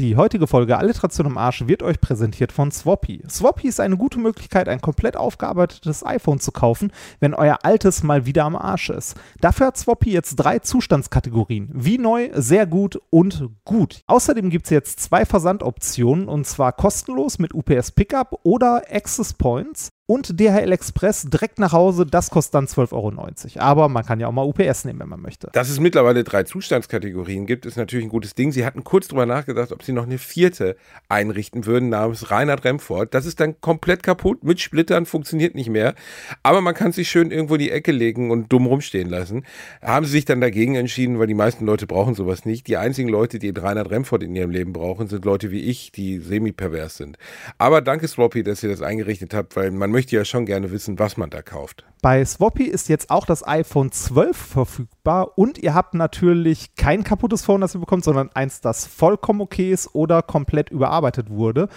Die heutige Folge Alliteration im Arsch wird euch präsentiert von Swappy. Swappy ist eine gute Möglichkeit, ein komplett aufgearbeitetes iPhone zu kaufen, wenn euer altes mal wieder am Arsch ist. Dafür hat Swappy jetzt drei Zustandskategorien. Wie neu, sehr gut und gut. Außerdem gibt es jetzt zwei Versandoptionen und zwar kostenlos mit UPS Pickup oder Access Points und DHL Express direkt nach Hause. Das kostet dann 12,90 Euro. Aber man kann ja auch mal UPS nehmen, wenn man möchte. Dass es mittlerweile drei Zustandskategorien gibt, ist natürlich ein gutes Ding. Sie hatten kurz drüber nachgedacht, ob sie noch eine vierte einrichten würden, namens Reinhard Remford. Das ist dann komplett kaputt, mit Splittern, funktioniert nicht mehr. Aber man kann sich schön irgendwo in die Ecke legen und dumm rumstehen lassen. Haben sie sich dann dagegen entschieden, weil die meisten Leute brauchen sowas nicht. Die einzigen Leute, die Reinhard Remford in ihrem Leben brauchen, sind Leute wie ich, die semi-pervers sind. Aber danke, Sloppy, dass ihr das eingerichtet habt, weil man möchte möchte ja schon gerne wissen, was man da kauft. Bei Swappy ist jetzt auch das iPhone 12 verfügbar und ihr habt natürlich kein kaputtes Phone, das ihr bekommt, sondern eins, das vollkommen okay ist oder komplett überarbeitet wurde.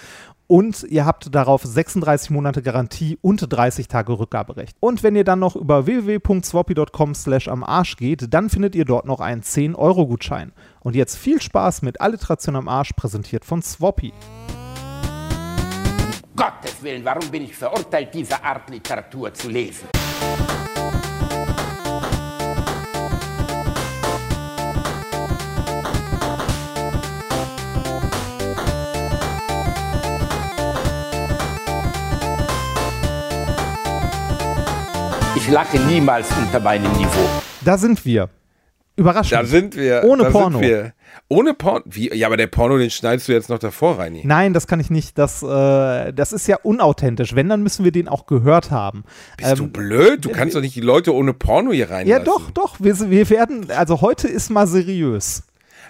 Und ihr habt darauf 36 Monate Garantie und 30 Tage Rückgaberecht. Und wenn ihr dann noch über www.swappy.com slash am Arsch geht, dann findet ihr dort noch einen 10-Euro-Gutschein. Und jetzt viel Spaß mit Alliteration am Arsch, präsentiert von Swappy. Gottes Willen, warum bin ich verurteilt, diese Art Literatur zu lesen? Ich lache niemals unter meinem Niveau. Da sind wir. Überraschend. Da sind wir. Ohne da Porno. Sind wir. Ohne Porno? Wie? Ja, aber der Porno, den schneidest du jetzt noch davor rein. Nein, das kann ich nicht. Das, äh, das ist ja unauthentisch. Wenn, dann müssen wir den auch gehört haben. Bist ähm, du blöd? Du kannst doch nicht die Leute ohne Porno hier reinlassen. Ja, doch, doch. Wir, wir werden, also heute ist mal seriös.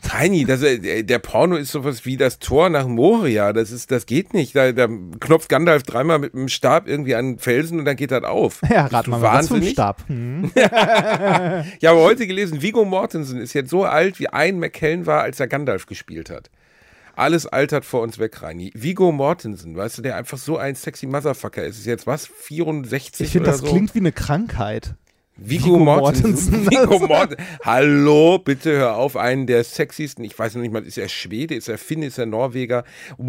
Tiny, das, äh, der Porno ist sowas wie das Tor nach Moria. Das ist, das geht nicht. Da, da knopft Gandalf dreimal mit dem Stab irgendwie an den Felsen und dann geht das auf. Ja, rat mal, was für ein Stab. Hm. ja, aber heute gelesen, Vigo Mortensen ist jetzt so alt, wie ein McKellen war, als er Gandalf gespielt hat. Alles altert vor uns weg, Reini. Vigo Mortensen, weißt du, der einfach so ein sexy Motherfucker ist. Ist jetzt was? 64 Ich finde, das so? klingt wie eine Krankheit. Vigo, Mortensen. Vigo Mortensen. Hallo, bitte hör auf, einen der sexiesten, ich weiß noch nicht mal, ist er Schwede, ist er Finne, ist er Norweger,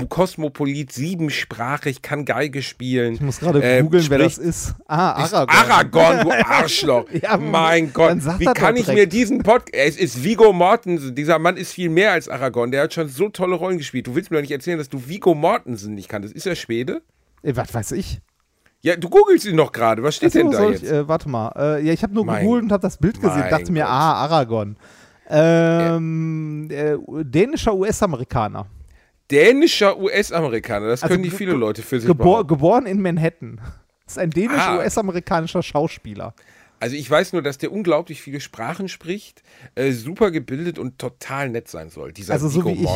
Kosmopolit, siebensprachig, kann Geige spielen. Ich muss gerade äh, googeln, wer das ist. Ah, Ist Aragorn. Aragorn, du Arschloch. Ja, mein Gott, wie kann ich mir direkt. diesen Podcast. Es ist Vigo Mortensen. Dieser Mann ist viel mehr als Aragorn. Der hat schon so tolle Rollen gespielt. Du willst mir doch nicht erzählen, dass du Vigo Mortensen nicht kanntest. Ist er Schwede? Äh, Was weiß ich? Ja, du googelst ihn doch gerade. Was steht Achso, denn da jetzt? ich, äh, warte mal. Äh, ja, ich habe nur Mein- gegoogelt und habe das Bild gesehen. Dachte mir, Gott. ah, Aragorn. Ähm, äh, dänischer US-Amerikaner. Dänischer US-Amerikaner. Das Also können die ge- viele Leute für sich Gebor geboren in Manhattan. Das ist ein dänischer Ah. US-amerikanischer Schauspieler. Also ich weiß nur, dass der unglaublich viele Sprachen spricht, äh, super gebildet und total nett sein soll. Dieser Also so wie ich.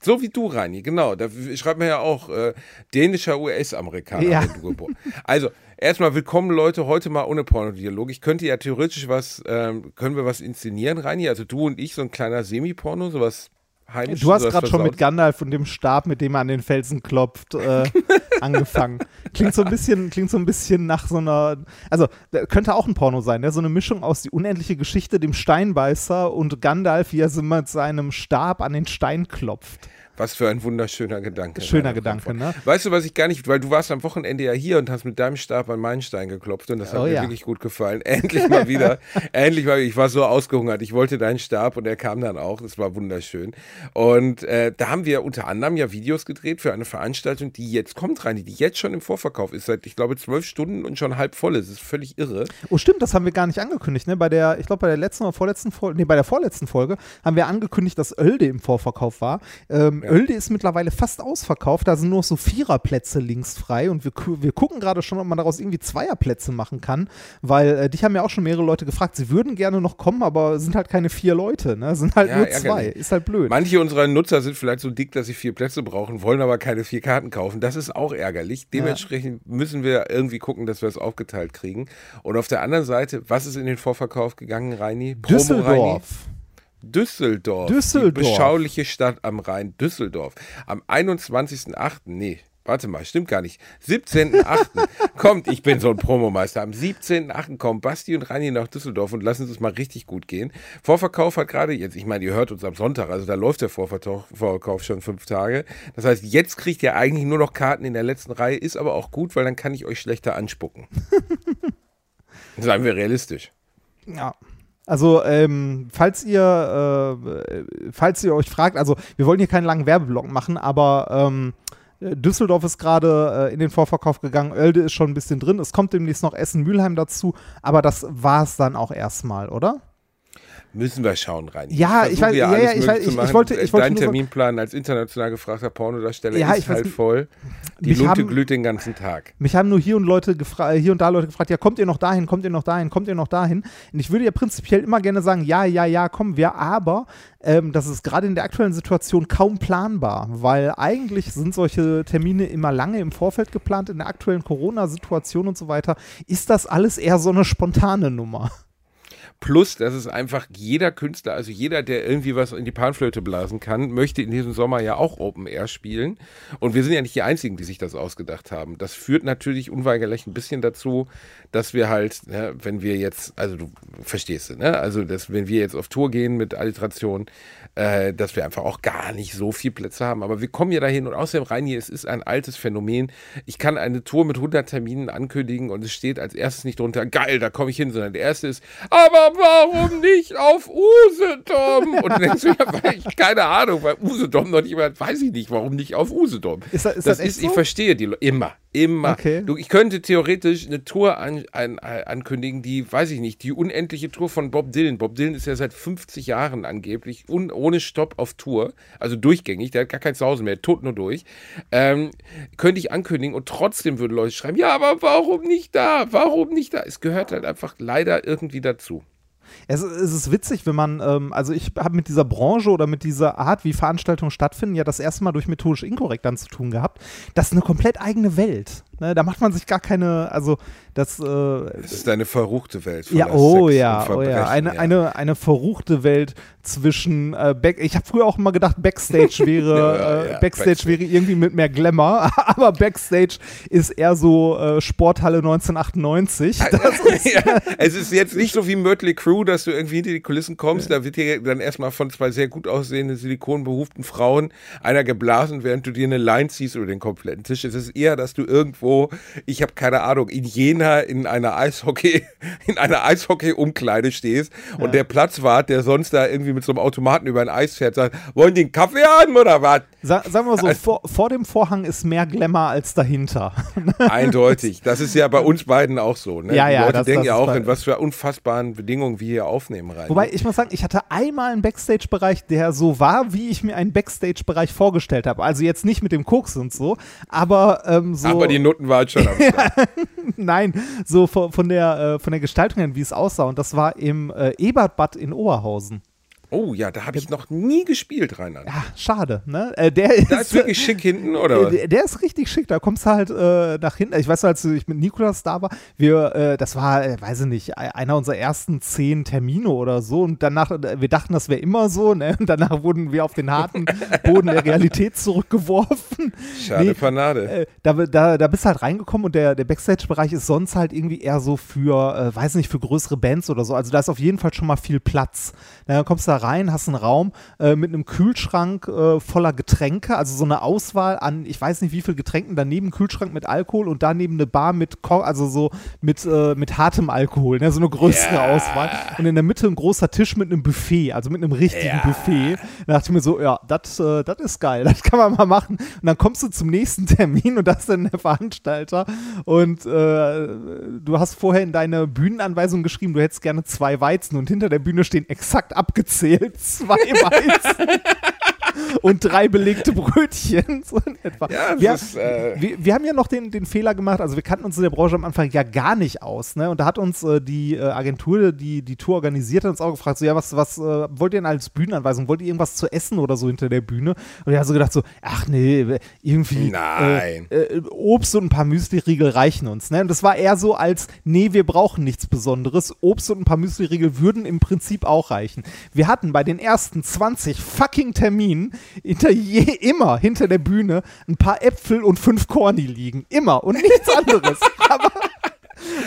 So wie du, Reini, genau. Da schreibt man ja auch äh, dänischer US-Amerikaner. Ja. wenn du geboren- Also, erstmal willkommen, Leute, heute mal ohne Pornodialog. Ich könnte ja theoretisch was, ähm, können wir was inszenieren, Reini? Also du und ich, so ein kleiner Semi-Porno, sowas heimisch. Du hast gerade schon mit. Gandalf und dem Stab, mit dem er an den Felsen klopft, äh, angefangen. Klingt so ein bisschen, klingt so ein bisschen nach so einer, also könnte auch ein Porno sein, ne? so eine Mischung aus die unendliche Geschichte, dem Steinbeißer und Gandalf, wie er so mit seinem Stab an den Stein klopft. Was für ein wunderschöner Gedanke. Schöner Gedanke, ne? Weißt du, was ich gar nicht, weil du warst am Wochenende ja hier und hast mit deinem Stab an meinen Stein geklopft und das hat Oh mir ja. wirklich gut gefallen. Endlich mal wieder. Endlich mal, ich war so ausgehungert. Ich wollte deinen Stab und er kam dann auch. Es war wunderschön. Und äh, da haben wir unter anderem ja Videos gedreht für eine Veranstaltung, die jetzt kommt rein, die jetzt schon im Vorverkauf ist, seit, ich glaube, zwölf Stunden und schon halb voll ist. Das ist völlig irre. Oh, stimmt, das haben wir gar nicht angekündigt, ne? Bei der, ich glaube, bei der letzten oder vorletzten Folge, nee, bei der vorletzten Folge haben wir angekündigt, dass Oelde im Vorverkauf war. Ähm, Oelde ist mittlerweile fast ausverkauft, da sind nur so Viererplätze links frei und wir, wir gucken gerade schon, ob man daraus irgendwie Zweierplätze machen kann, weil äh, dich haben ja auch schon mehrere Leute gefragt, sie würden gerne noch kommen, aber sind halt keine vier Leute, ne? Sind halt Ja, nur ärgerlich. zwei. Ist halt blöd. Manche unserer Nutzer sind vielleicht so dick, dass sie vier Plätze brauchen, wollen aber keine vier Karten kaufen. Das ist auch ärgerlich. Dementsprechend müssen wir irgendwie gucken, dass wir es aufgeteilt kriegen. Und auf der anderen Seite, was ist in den Vorverkauf gegangen, Reini? Promo, Reini? Düsseldorf. Düsseldorf. Die beschauliche Stadt am Rhein, Düsseldorf. Am 21.08., nee, warte mal, stimmt gar nicht. 17.8. kommt, ich bin so ein Promomeister. Am 17.8. kommen Basti und Rani nach Düsseldorf und lassen es mal richtig gut gehen. Vorverkauf hat gerade jetzt, ich meine, ihr hört uns am Sonntag, also da läuft der Vorverkauf schon fünf Tage. Das heißt, jetzt kriegt ihr eigentlich nur noch Karten in der letzten Reihe, ist aber auch gut, weil dann kann ich euch schlechter anspucken. Seien wir realistisch. Ja. Also, ähm, falls ihr, äh, falls ihr euch fragt, also wir wollen hier keinen langen Werbeblock machen, aber ähm, Düsseldorf ist gerade äh, in den Vorverkauf gegangen, Oelde ist schon ein bisschen drin, es kommt demnächst noch Essen-Mülheim dazu, aber das war es dann auch erstmal, oder? Müssen wir schauen, rein. Ja, ich weiß, ja, ja, ich, weiß ich, ich, wollte, ich wollte Dein Terminplan als international gefragter Pornodarsteller ja, ist halt voll. Die Lunte haben, glüht den ganzen Tag. Mich haben nur hier und Leute hier und da Leute gefragt, ja, kommt ihr noch dahin, kommt ihr noch dahin, kommt ihr noch dahin? Und ich würde ja prinzipiell immer gerne sagen, ja, ja, ja, kommen wir, aber ähm, das ist gerade in der aktuellen Situation kaum planbar, weil eigentlich sind solche Termine immer lange im Vorfeld geplant. In der aktuellen Corona-Situation und so weiter ist das alles eher so eine spontane Nummer. Plus, dass es einfach jeder Künstler, also jeder, der irgendwie was in die Panflöte blasen kann, möchte in diesem Sommer ja auch Open Air spielen. Und wir sind ja nicht die Einzigen, die sich das ausgedacht haben. Das führt natürlich unweigerlich ein bisschen dazu, dass wir halt, ne, wenn wir jetzt, also du verstehst, ne? Also, dass wenn wir jetzt auf Tour gehen mit Alliteration, äh, dass wir einfach auch gar nicht so viel Plätze haben. Aber wir kommen ja dahin und außerdem rein hier, es ist ein altes Phänomen. Ich kann eine Tour mit 100 Terminen ankündigen und es steht als erstes nicht drunter, geil, da komme ich hin, sondern der erste ist, aber warum nicht auf Usedom? Und dann denkst du, ja, weil ich, keine Ahnung, weil Usedom noch nicht mal, weiß ich nicht, warum nicht auf Usedom. Ist das, ist das, das ist, so? ich verstehe die immer. Immer. Okay. Du, ich könnte theoretisch eine Tour an, an, ankündigen, die, weiß ich nicht, die unendliche Tour von Bob Dylan. Bob Dylan ist ja seit 50 Jahren angeblich un, ohne Stopp auf Tour, also durchgängig, der hat gar kein Zuhause mehr, tot nur durch. Ähm, könnte ich ankündigen und trotzdem würden Leute schreiben, ja, aber warum nicht da? Warum nicht da? Es gehört halt einfach leider irgendwie dazu. Es, es ist witzig, wenn man, ähm, also ich habe mit dieser Branche oder mit dieser Art, wie Veranstaltungen stattfinden, ja das erste Mal durch methodisch inkorrekt dann zu tun gehabt. Das ist eine komplett eigene Welt. Ne? Da macht man sich gar keine, also das. Äh, es ist eine verruchte Welt. Ja, oh ja, oh ja. Eine, ja. Eine, eine verruchte Welt zwischen äh, Back Ich habe früher auch immer gedacht, Backstage wäre ja, ja, äh, Backstage, Backstage, wäre irgendwie mit mehr Glamour, aber Backstage ist eher so äh, Sporthalle 1998. Ist es ist jetzt nicht so wie Mötley Crew, dass du irgendwie hinter die Kulissen kommst, da wird dir dann erstmal von zwei sehr gut aussehenden silikonbehuften Frauen einer geblasen, während du dir eine Line ziehst über den kompletten Tisch. Es ist eher, dass du irgendwo, ich habe keine Ahnung, in Jena in einer Eishockey in einer Eishockey-Umkleide stehst und der Platzwart, der sonst da irgendwie mit so einem Automaten über ein Eis fährt, sagt, wollen die einen Kaffee haben oder was? Sa sagen wir so, also, vor, vor, dem Vorhang ist mehr Glamour als dahinter. Eindeutig. Das ist ja bei uns beiden auch so. Ne? Ja, ja, die Leute das, denken das ja auch, in was für unfassbaren Bedingungen wir hier aufnehmen rein. Wobei, ich muss sagen, ich hatte einmal einen Backstage-Bereich, der so war, wie ich mir einen Backstage-Bereich vorgestellt habe. Also jetzt nicht mit dem Koks und so, aber ähm, so. Aber die Nutten waren schon am Start. Nein, so von, von, der, äh, von der Gestaltung her, wie es aussah. Und das war im äh, Ebertbad in Oberhausen. Oh ja, da habe ich noch nie gespielt, Reinhard. Ja, schade. Ne? Äh, der ist, da ist wirklich schick hinten, oder? Der, der ist richtig schick. Da kommst du halt äh, nach hinten. Ich weiß, als ich mit Nikolas da war, wir, äh, das war, äh, weiß ich nicht, einer unserer ersten zehn Termine oder so. Und danach, äh, wir dachten, das wäre immer so. Ne? Und danach wurden wir auf den harten Boden der Realität zurückgeworfen. Schade nee, Panade. Äh, da, da, da bist du halt reingekommen und der, der Backstage-Bereich ist sonst halt irgendwie eher so für, weiß nicht, für größere Bands oder so. Also da ist auf jeden Fall schon mal viel Platz. Dann kommst du da rein, hast einen Raum äh, mit einem Kühlschrank äh, voller Getränke, also so eine Auswahl an, ich weiß nicht wie viel Getränken, daneben Kühlschrank mit Alkohol und daneben eine Bar mit, Ko also so mit, äh, mit hartem Alkohol, ne? so eine größere yeah. Auswahl. Und in der Mitte ein großer Tisch mit einem Buffet, also mit einem richtigen yeah. Buffet. Da dachte ich mir so, ja, das äh, ist geil, das kann man mal machen. Und dann kommst du zum nächsten Termin und das ist dann der Veranstalter und äh, du hast vorher in deine Bühnenanweisung geschrieben, du hättest gerne zwei Weizen und hinter der Bühne stehen exakt abgezählt zwei Weizen und drei belegte Brötchen. So. Ja, wir, ist, äh wir, wir, haben ja noch den, den Fehler gemacht, also wir kannten uns in der Branche am Anfang ja gar nicht aus. Ne? Und da hat uns äh, die äh, Agentur, die die Tour organisiert hat, uns auch gefragt, so ja, was, was äh, wollt ihr denn als Bühnenanweisung? Wollt ihr irgendwas zu essen oder so hinter der Bühne? Und wir haben so gedacht so, ach nee, irgendwie Nein. Äh, äh, Obst und ein paar Müsli-Riegel reichen uns. Ne? Und das war eher so als, nee, wir brauchen nichts Besonderes. Obst und ein paar Müsli-Riegel würden im Prinzip auch reichen. Wir hatten bei den ersten 20 fucking Terminen hinter je, immer hinter der Bühne ein paar Äpfel und fünf Corny liegen. Immer und nichts anderes. Aber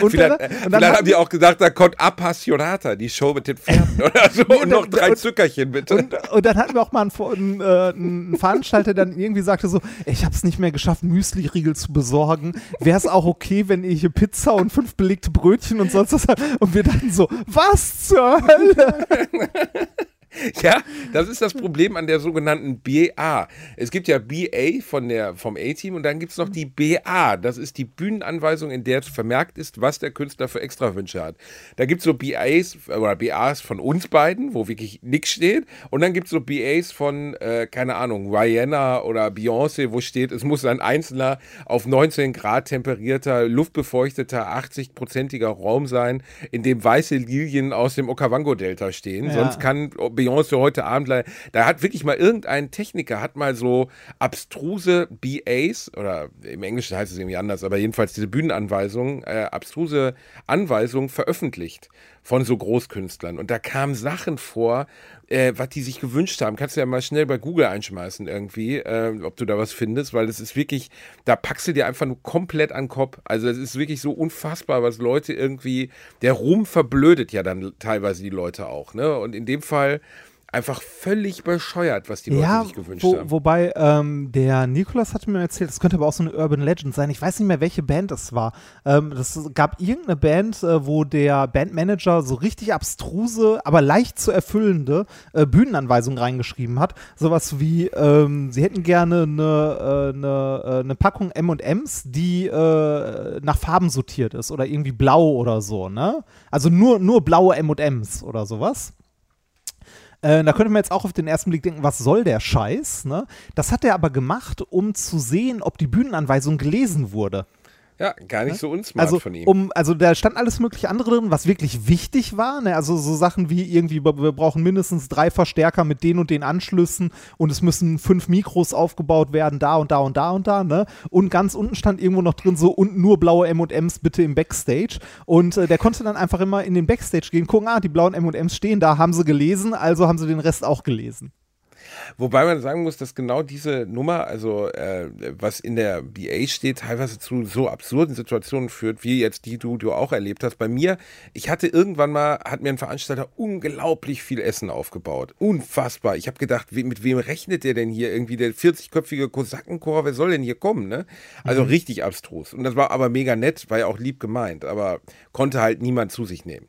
und vielleicht, dann, und vielleicht haben die auch gesagt, da kommt Appassionata, die Show mit den Pferden oder so und, noch drei und, Zuckerchen bitte. Und, und, dann hatten wir auch mal einen, äh, einen Veranstalter, der dann irgendwie sagte so, ich habe es nicht mehr geschafft, Müsli-Riegel zu besorgen. Wäre es auch okay, wenn ich hier Pizza und fünf belegte Brötchen und sonst was habe? Und wir dachten so, was zur Hölle? Ja, das ist das Problem an der sogenannten BA. Es gibt ja BA von der, vom A-Team und dann gibt es noch die BA. Das ist die Bühnenanweisung, in der vermerkt ist, was der Künstler für Extrawünsche hat. Da gibt es so BAs oder BAs von uns beiden, wo wirklich nichts steht. Und dann gibt es so BAs von, äh, keine Ahnung, Rihanna oder Beyoncé, wo steht, es muss ein einzelner auf 19 Grad temperierter, luftbefeuchteter, 80-prozentiger Raum sein, in dem weiße Lilien aus dem Okavango-Delta stehen. Ja. Sonst kann Beyoncé heute Abend, da hat wirklich mal irgendein Techniker, hat mal so abstruse BAs, oder im Englischen heißt es irgendwie anders, aber jedenfalls diese Bühnenanweisungen, äh, abstruse Anweisungen veröffentlicht von so Großkünstlern. Und da kamen Sachen vor, äh, was die sich gewünscht haben. Kannst du ja mal schnell bei Google einschmeißen irgendwie, äh, ob du da was findest, weil es ist wirklich, da packst du dir einfach nur komplett an den Kopf. Also es ist wirklich so unfassbar, was Leute irgendwie, der Ruhm verblödet ja dann teilweise die Leute auch. Ne? Und in dem Fall einfach völlig bescheuert, was die Leute ja, sich gewünscht wo, haben. Wobei ähm, der Nikolas hatte mir erzählt, das könnte aber auch so eine Urban Legend sein. Ich weiß nicht mehr, welche Band es war. Ähm, das gab irgendeine Band, äh, wo der Bandmanager so richtig abstruse, aber leicht zu erfüllende äh, Bühnenanweisungen reingeschrieben hat. Sowas wie, ähm, sie hätten gerne eine, äh, eine, äh, eine Packung M&Ms, die äh, nach Farben sortiert ist oder irgendwie blau oder so, ne? Also nur, nur blaue M&Ms oder sowas. Äh, da könnte man jetzt auch auf den ersten Blick denken, was soll der Scheiß? Ne? Das hat er aber gemacht, um zu sehen, ob die Bühnenanweisung gelesen wurde. Ja, gar nicht ne? so unsmart also, von ihm. Um, also da stand alles mögliche andere drin, was wirklich wichtig war. Ne? Also so Sachen wie irgendwie, wir brauchen mindestens drei Verstärker mit den und den Anschlüssen und es müssen fünf Mikros aufgebaut werden, da und da und da und da. Ne? Und ganz unten stand irgendwo noch drin so und nur blaue M&Ms bitte im Backstage. Und äh, der konnte dann einfach immer in den Backstage gehen, gucken, ah, die blauen M&Ms stehen da, haben sie gelesen, also haben sie den Rest auch gelesen. Wobei man sagen muss, dass genau diese Nummer, also äh, was in der BA steht, teilweise zu so absurden Situationen führt, wie jetzt die du, du auch erlebt hast. Bei mir, ich hatte irgendwann mal, hat mir ein Veranstalter unglaublich viel Essen aufgebaut. Unfassbar. Ich habe gedacht, wie, mit wem rechnet der denn hier? Irgendwie der 40-köpfige Kosakenchor, wer soll denn hier kommen? Ne? Also mhm. richtig abstrus. Und das war aber mega nett, war ja auch lieb gemeint, aber konnte halt niemand zu sich nehmen.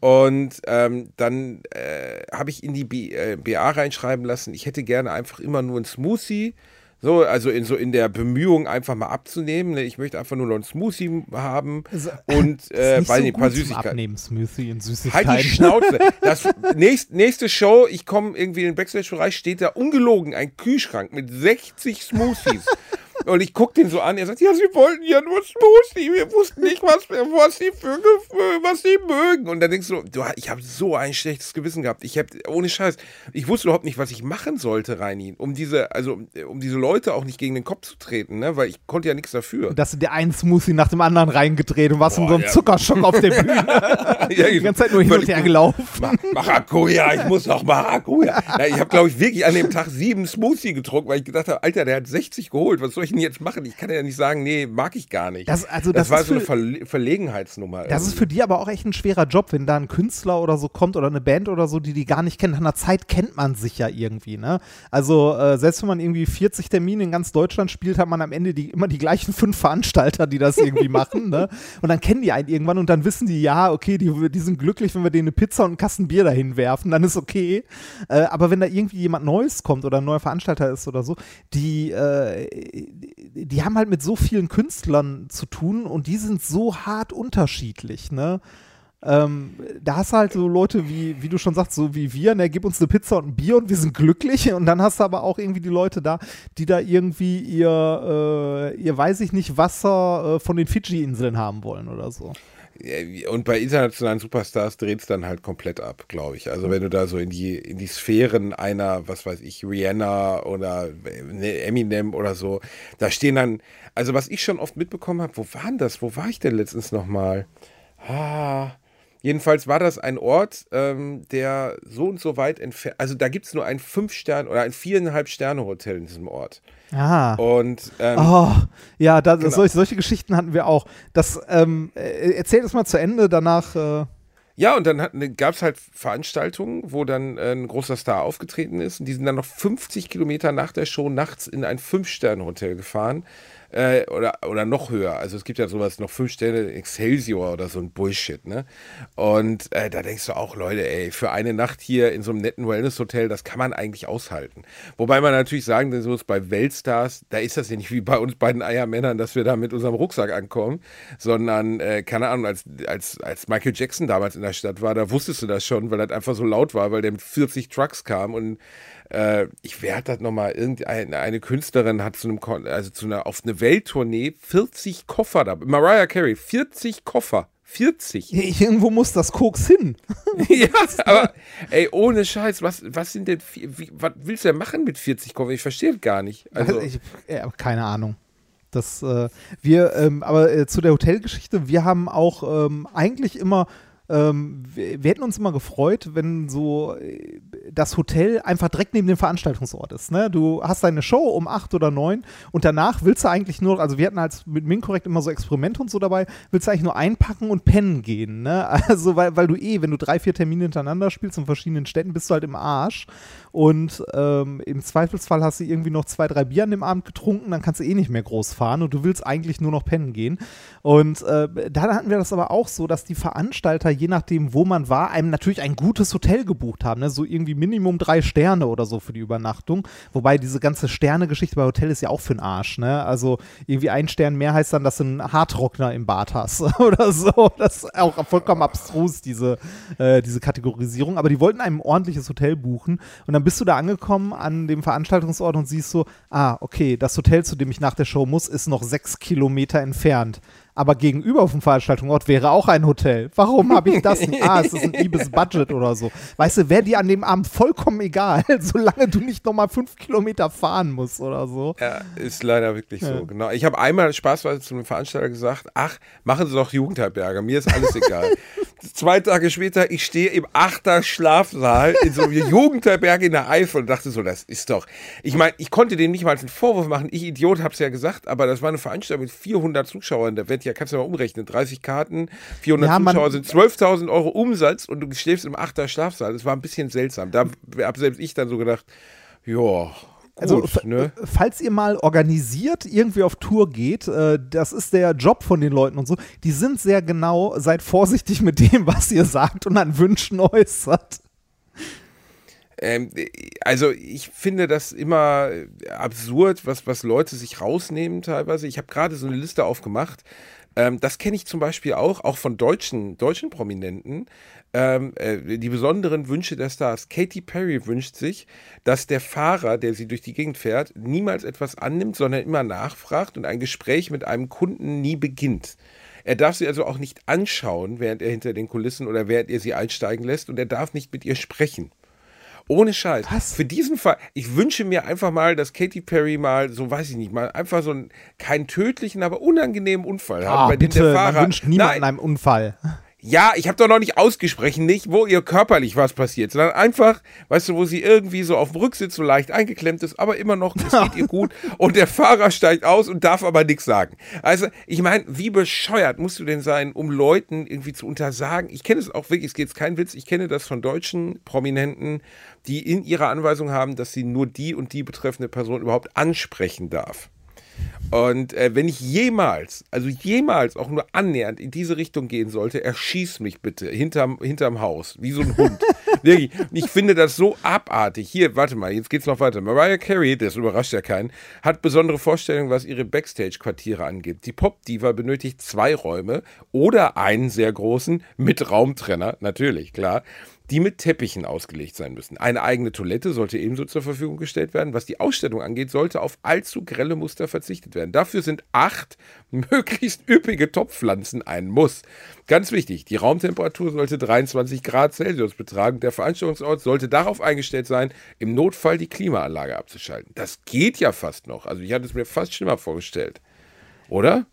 Und ähm, dann äh, habe ich in die B, äh, BA reinschreiben lassen, ich hätte gerne einfach immer nur ein Smoothie. So, also in so in der Bemühung einfach mal abzunehmen. Ne? Ich möchte einfach nur noch ein Smoothie haben also, und äh, weil so ein paar Süßigkeiten. Abnehmen, Smoothie und Süßigkeiten. Halt die Schnauze. Das nächst, nächste Show, ich komme irgendwie in den Backstage-Bereich, steht da ungelogen ein Kühlschrank mit 60 Smoothies. Und ich gucke den so an, er sagt, ja, sie wollten ja nur Smoothie, wir wussten nicht, was, was sie für was sie mögen. Und dann denkst du, du ich habe so ein schlechtes Gewissen gehabt. Ich habe, ohne Scheiß, ich wusste überhaupt nicht, was ich machen sollte, Reini, um diese, also um diese Leute auch nicht gegen den Kopf zu treten, ne? weil ich konnte ja nichts dafür. Dass du dir einen Smoothie nach dem anderen reingedreht und warst Boah, in so einem ja. Zuckerschock auf der Bühne. ja, die ganze Zeit nur hin und her gelaufen. Maracuja, ich muss noch Maracuja. Ja, ich habe, glaube ich, wirklich an dem Tag sieben Smoothie getrunken, weil ich gedacht habe, Alter, der hat 60 geholt, was soll ich denn jetzt machen? Ich kann ja nicht sagen, nee, mag ich gar nicht. Das, also das, das war so eine Verle Verlegenheitsnummer. Das irgendwie. ist für die aber auch echt ein schwerer Job, wenn da ein Künstler oder so kommt oder eine Band oder so, die die gar nicht kennen. Nach einer Zeit kennt man sich ja irgendwie, ne? Also äh, selbst wenn man irgendwie 40 Termine in ganz Deutschland spielt, hat man am Ende die, immer die gleichen fünf Veranstalter, die das irgendwie machen, ne? Und dann kennen die einen irgendwann und dann wissen die, ja, okay, die, die sind glücklich, wenn wir denen eine Pizza und einen Kasten Bier dahin werfen, dann ist okay. Äh, aber wenn da irgendwie jemand Neues kommt oder ein neuer Veranstalter ist oder so, die, äh, die haben halt mit so vielen Künstlern zu tun und die sind so hart unterschiedlich, ne? Ähm, da hast du halt so Leute wie, wie du schon sagst, so wie wir, ne, gib uns eine Pizza und ein Bier und wir sind glücklich. Und dann hast du aber auch irgendwie die Leute da, die da irgendwie ihr, äh, ihr weiß ich nicht, Wasser äh, von den Fidschi-Inseln haben wollen oder so. Und bei internationalen Superstars dreht es dann halt komplett ab, glaube ich. Also wenn du da so in die, in die Sphären einer, was weiß ich, Rihanna oder ne, Eminem oder so, da stehen dann, also was ich schon oft mitbekommen habe, wo waren das? Wo war ich denn letztens nochmal? Ah, Jedenfalls war das ein Ort, ähm, der so und so weit entfernt, also da gibt es nur ein fünf Sterne oder ein viereinhalb Sterne Hotel in diesem Ort. Ah. Und ähm, oh, ja, da, genau. solche, solche Geschichten hatten wir auch. Das ähm, äh, erzähl das mal zu Ende, danach. Äh ja, und dann gab es halt Veranstaltungen, wo dann äh, ein großer Star aufgetreten ist. Und die sind dann noch 50 Kilometer nach der Show nachts in ein Fünf-Sterne-Hotel gefahren äh, oder, oder noch höher. Also es gibt ja sowas noch fünf Sterne Excelsior oder so ein Bullshit, ne? Und äh, da denkst du auch, Leute, ey, für eine Nacht hier in so einem netten Wellness-Hotel, das kann man eigentlich aushalten. Wobei man natürlich sagen ist bei Weltstars, da ist das ja nicht wie bei uns beiden Eiermännern, dass wir da mit unserem Rucksack ankommen, sondern, äh, keine Ahnung, als, als, als Michael Jackson damals in der Stadt war, da wusstest du das schon, weil das einfach so laut war, weil der mit 40 Trucks kam und äh, ich werde das nochmal, irgendeine eine Künstlerin hat zu einem, also zu einer, auf eine Welttournee 40 Koffer da. Mariah Carey, 40 Koffer. 40. Irgendwo muss das Koks hin. ja, aber ey, ohne Scheiß, was, was sind denn, wie, was willst du denn machen mit 40 Koffer? Ich verstehe das gar nicht. Also, ich, ja, keine Ahnung. Das, äh, wir, ähm, aber äh, zu der Hotelgeschichte, wir haben auch ähm, eigentlich immer ähm, wir, wir, hätten uns immer gefreut, wenn so äh, das Hotel einfach direkt neben dem Veranstaltungsort ist. Ne? Du hast deine Show um acht oder neun und danach willst du eigentlich nur, also wir hatten als mit Minkorrekt immer so Experimente und so dabei, willst du eigentlich nur einpacken und pennen gehen. Ne? Also, weil, weil du eh, wenn du drei, vier Termine hintereinander spielst in verschiedenen Städten, bist du halt im Arsch. Und ähm, im Zweifelsfall hast du irgendwie noch zwei, drei Bier an dem Abend getrunken, dann kannst du eh nicht mehr groß fahren und du willst eigentlich nur noch pennen gehen. Und äh, da hatten wir das aber auch so, dass die Veranstalter je nachdem, wo man war, einem natürlich ein gutes Hotel gebucht haben. Ne? So irgendwie Minimum drei Sterne oder so für die Übernachtung. Wobei diese ganze Sterne-Geschichte bei Hotel ist ja auch für den Arsch. Ne? Also irgendwie ein Stern mehr heißt dann, dass du einen Haartrockner im Bad hast oder so. Das ist auch vollkommen abstrus, diese, äh, diese Kategorisierung. Aber die wollten einem ein ordentliches Hotel buchen. Und dann bist du da angekommen an dem Veranstaltungsort und siehst so, ah, okay, das Hotel, zu dem ich nach der Show muss, ist noch sechs Kilometer entfernt aber gegenüber vom Veranstaltungsort wäre auch ein Hotel. Warum habe ich das nicht? Ah, es ist ein Ibis Budget oder so. Weißt du, wäre dir an dem Abend vollkommen egal, solange du nicht nochmal fünf Kilometer fahren musst oder so. Ja, ist leider wirklich ja. so, genau. Ich habe einmal spaßweise zu einem Veranstalter gesagt, ach, machen Sie doch Jugendherberge, mir ist alles egal. Zwei Tage später, ich stehe im Achter Schlafsaal in so einer Jugendherberge in der Eifel und dachte so, das ist doch, ich meine, ich konnte dem nicht mal einen Vorwurf machen, ich Idiot habe es ja gesagt, aber das war eine Veranstaltung mit 400 Zuschauern, da wird ja, kannst du mal umrechnen, 30 Karten, 400 ja, Zuschauer sind 12.000 Euro Umsatz und du schläfst im Achter Schlafsaal. Das war ein bisschen seltsam. Da habe selbst ich dann so gedacht, ja, also, ne? falls ihr mal organisiert irgendwie auf Tour geht, äh, das ist der Job von den Leuten und so, die sind sehr genau, seid vorsichtig mit dem, was ihr sagt und an Wünschen äußert. Ähm, also ich finde das immer absurd, was, was Leute sich rausnehmen teilweise. Ich habe gerade so eine Liste aufgemacht. Ähm, das kenne ich zum Beispiel auch, auch von deutschen, deutschen Prominenten. Ähm, äh, die besonderen Wünsche der Stars. Katy Perry wünscht sich, dass der Fahrer, der sie durch die Gegend fährt, niemals etwas annimmt, sondern immer nachfragt und ein Gespräch mit einem Kunden nie beginnt. Er darf sie also auch nicht anschauen, während er hinter den Kulissen oder während er sie einsteigen lässt und er darf nicht mit ihr sprechen. Ohne Scheiß. Was? Für diesen Fall, ich wünsche mir einfach mal, dass Katy Perry mal, so weiß ich nicht, mal einfach so einen, keinen tödlichen, aber unangenehmen Unfall hat. Ah, bei bitte, dem der Fahrer. Man wünscht niemanden einen Unfall. Ja, ich habe doch noch nicht ausgesprochen, nicht, wo ihr körperlich was passiert, sondern einfach, weißt du, wo sie irgendwie so auf dem Rücksitz so leicht eingeklemmt ist, aber immer noch, es geht ihr gut und der Fahrer steigt aus und darf aber nichts sagen. Also, ich meine, wie bescheuert musst du denn sein, um Leuten irgendwie zu untersagen? Ich kenne es auch wirklich, es geht jetzt kein Witz, ich kenne das von deutschen Prominenten, die in ihrer Anweisung haben, dass sie nur die und die betreffende Person überhaupt ansprechen darf. Und äh, wenn ich jemals, also jemals auch nur annähernd in diese Richtung gehen sollte, erschieß mich bitte hinterm, hinterm Haus, wie so ein Hund. Wirklich. Ich finde das so abartig. Hier, warte mal, jetzt geht's noch weiter. Mariah Carey, das überrascht ja keinen, hat besondere Vorstellungen, was ihre Backstage-Quartiere angeht. Die Pop-Diva benötigt zwei Räume oder einen sehr großen mit Raumtrenner, natürlich, klar die mit Teppichen ausgelegt sein müssen. Eine eigene Toilette sollte ebenso zur Verfügung gestellt werden. Was die Ausstellung angeht, sollte auf allzu grelle Muster verzichtet werden. Dafür sind acht möglichst üppige Topfpflanzen ein Muss. Ganz wichtig, die Raumtemperatur sollte 23 Grad Celsius betragen. Der Veranstaltungsort sollte darauf eingestellt sein, im Notfall die Klimaanlage abzuschalten. Das geht ja fast noch. Also ich hatte es mir fast schlimmer vorgestellt. Oder?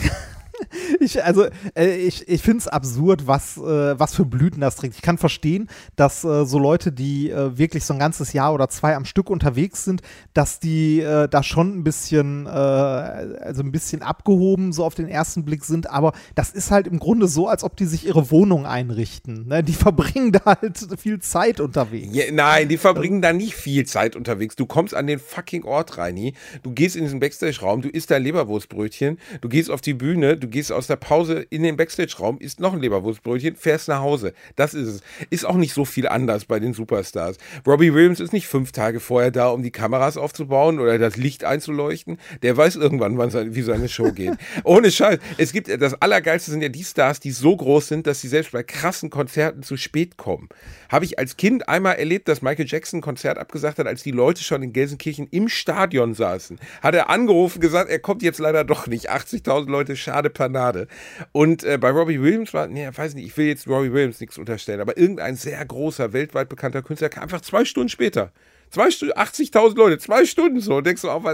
Ich, also, äh, ich, ich finde es absurd, was, äh, was für Blüten das trägt. Ich kann verstehen, dass äh, so Leute, die äh, wirklich so ein ganzes Jahr oder zwei am Stück unterwegs sind, dass die äh, da schon ein bisschen, äh, also ein bisschen abgehoben so auf den ersten Blick sind. Aber das ist halt im Grunde so, als ob die sich ihre Wohnung einrichten. Ne? Die verbringen da halt viel Zeit unterwegs. Ja, nein, die verbringen da nicht viel Zeit unterwegs. Du kommst an den fucking Ort, Reini. Du gehst in diesen Backstage-Raum, du isst dein Leberwurstbrötchen, du gehst auf die Bühne, du gehst aus der Pause in den Backstage-Raum, isst noch ein Leberwurstbrötchen, fährst nach Hause. Das ist es. Ist auch nicht so viel anders bei den Superstars. Robbie Williams ist nicht fünf Tage vorher da, um die Kameras aufzubauen oder das Licht einzuleuchten. Der weiß irgendwann, wann seine, wie seine Show geht. Ohne Scheiß. Es gibt, das Allergeilste sind ja die Stars, die so groß sind, dass sie selbst bei krassen Konzerten zu spät kommen. Habe ich als Kind einmal erlebt, dass Michael Jackson ein Konzert abgesagt hat, als die Leute schon in Gelsenkirchen im Stadion saßen. Hat er angerufen, gesagt, er kommt jetzt leider doch nicht. 80.000 Leute, schade Panade. Und äh, bei Robbie Williams war, nee, weiß nicht, ich will jetzt Robbie Williams nichts unterstellen, aber irgendein sehr großer, weltweit bekannter Künstler kam einfach zwei Stunden später. Zwei Stunden, 80.000 Leute, zwei Stunden so. Denkst du auch,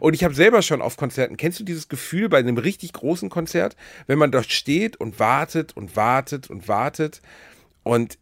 und ich habe selber schon auf Konzerten, kennst du dieses Gefühl bei einem richtig großen Konzert, wenn man dort steht und wartet und wartet und wartet und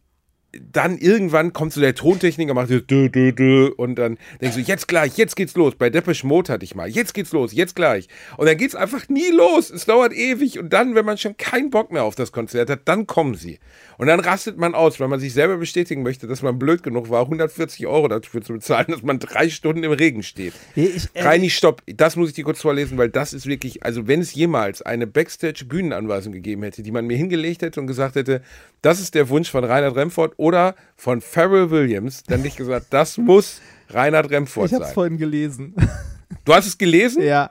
dann irgendwann kommt so der Tontechniker, macht so dö, dö, dö, und dann denkst du, jetzt gleich, jetzt geht's los. Bei Depeche Mode hatte ich mal, jetzt geht's los, jetzt gleich. Und dann geht's einfach nie los. Es dauert ewig. Und dann, wenn man schon keinen Bock mehr auf das Konzert hat, dann kommen sie. Und dann rastet man aus, weil man sich selber bestätigen möchte, dass man blöd genug war, 140 Euro dafür zu bezahlen, dass man drei Stunden im Regen steht. Ich, äh, Reini, stopp. Das muss ich dir kurz vorlesen, weil das ist wirklich, also wenn es jemals eine Backstage-Bühnenanweisung gegeben hätte, die man mir hingelegt hätte und gesagt hätte, das ist der Wunsch von Reinhard Remford oder von Pharrell Williams, dann ich gesagt, das muss Reinhard Remford sein. Ich habe es vorhin gelesen. Du hast es gelesen? Ja.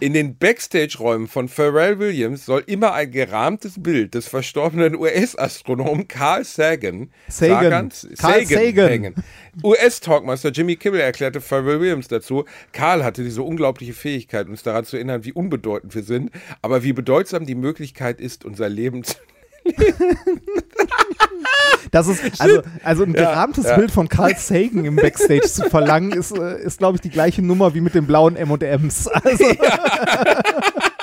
In den Backstage-Räumen von Pharrell Williams soll immer ein gerahmtes Bild des verstorbenen US-Astronomen Carl Sagan, Sagan, Carl Sagan, US-Talkmaster Jimmy Kimmel erklärte Pharrell Williams dazu, Carl hatte diese unglaubliche Fähigkeit, uns daran zu erinnern, wie unbedeutend wir sind, aber wie bedeutsam die Möglichkeit ist, unser Leben zu Das ist, also, also ein gerahmtes ja, ja. Bild von Carl Sagan im Backstage zu verlangen, ist, äh, ist glaube ich, die gleiche Nummer wie mit den blauen M&M's. Also. Ja.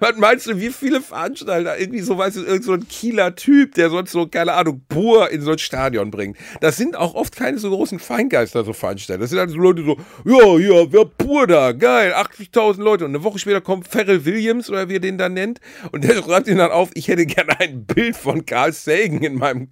was meinst du, wie viele Veranstalter, irgendwie so, weißt du, irgend so ein Kieler Typ, der sonst so, keine Ahnung, pur in so ein Stadion bringt. Das sind auch oft keine so großen Feingeister, so Veranstalter. Das sind halt so Leute so, ja, ja, wer pur da, geil, 80.000 Leute. Und eine Woche später kommt Pharrell Williams, oder wie er den dann nennt, und der schreibt ihn dann auf, ich hätte gerne ein Bild von Carl Sagan in meinem,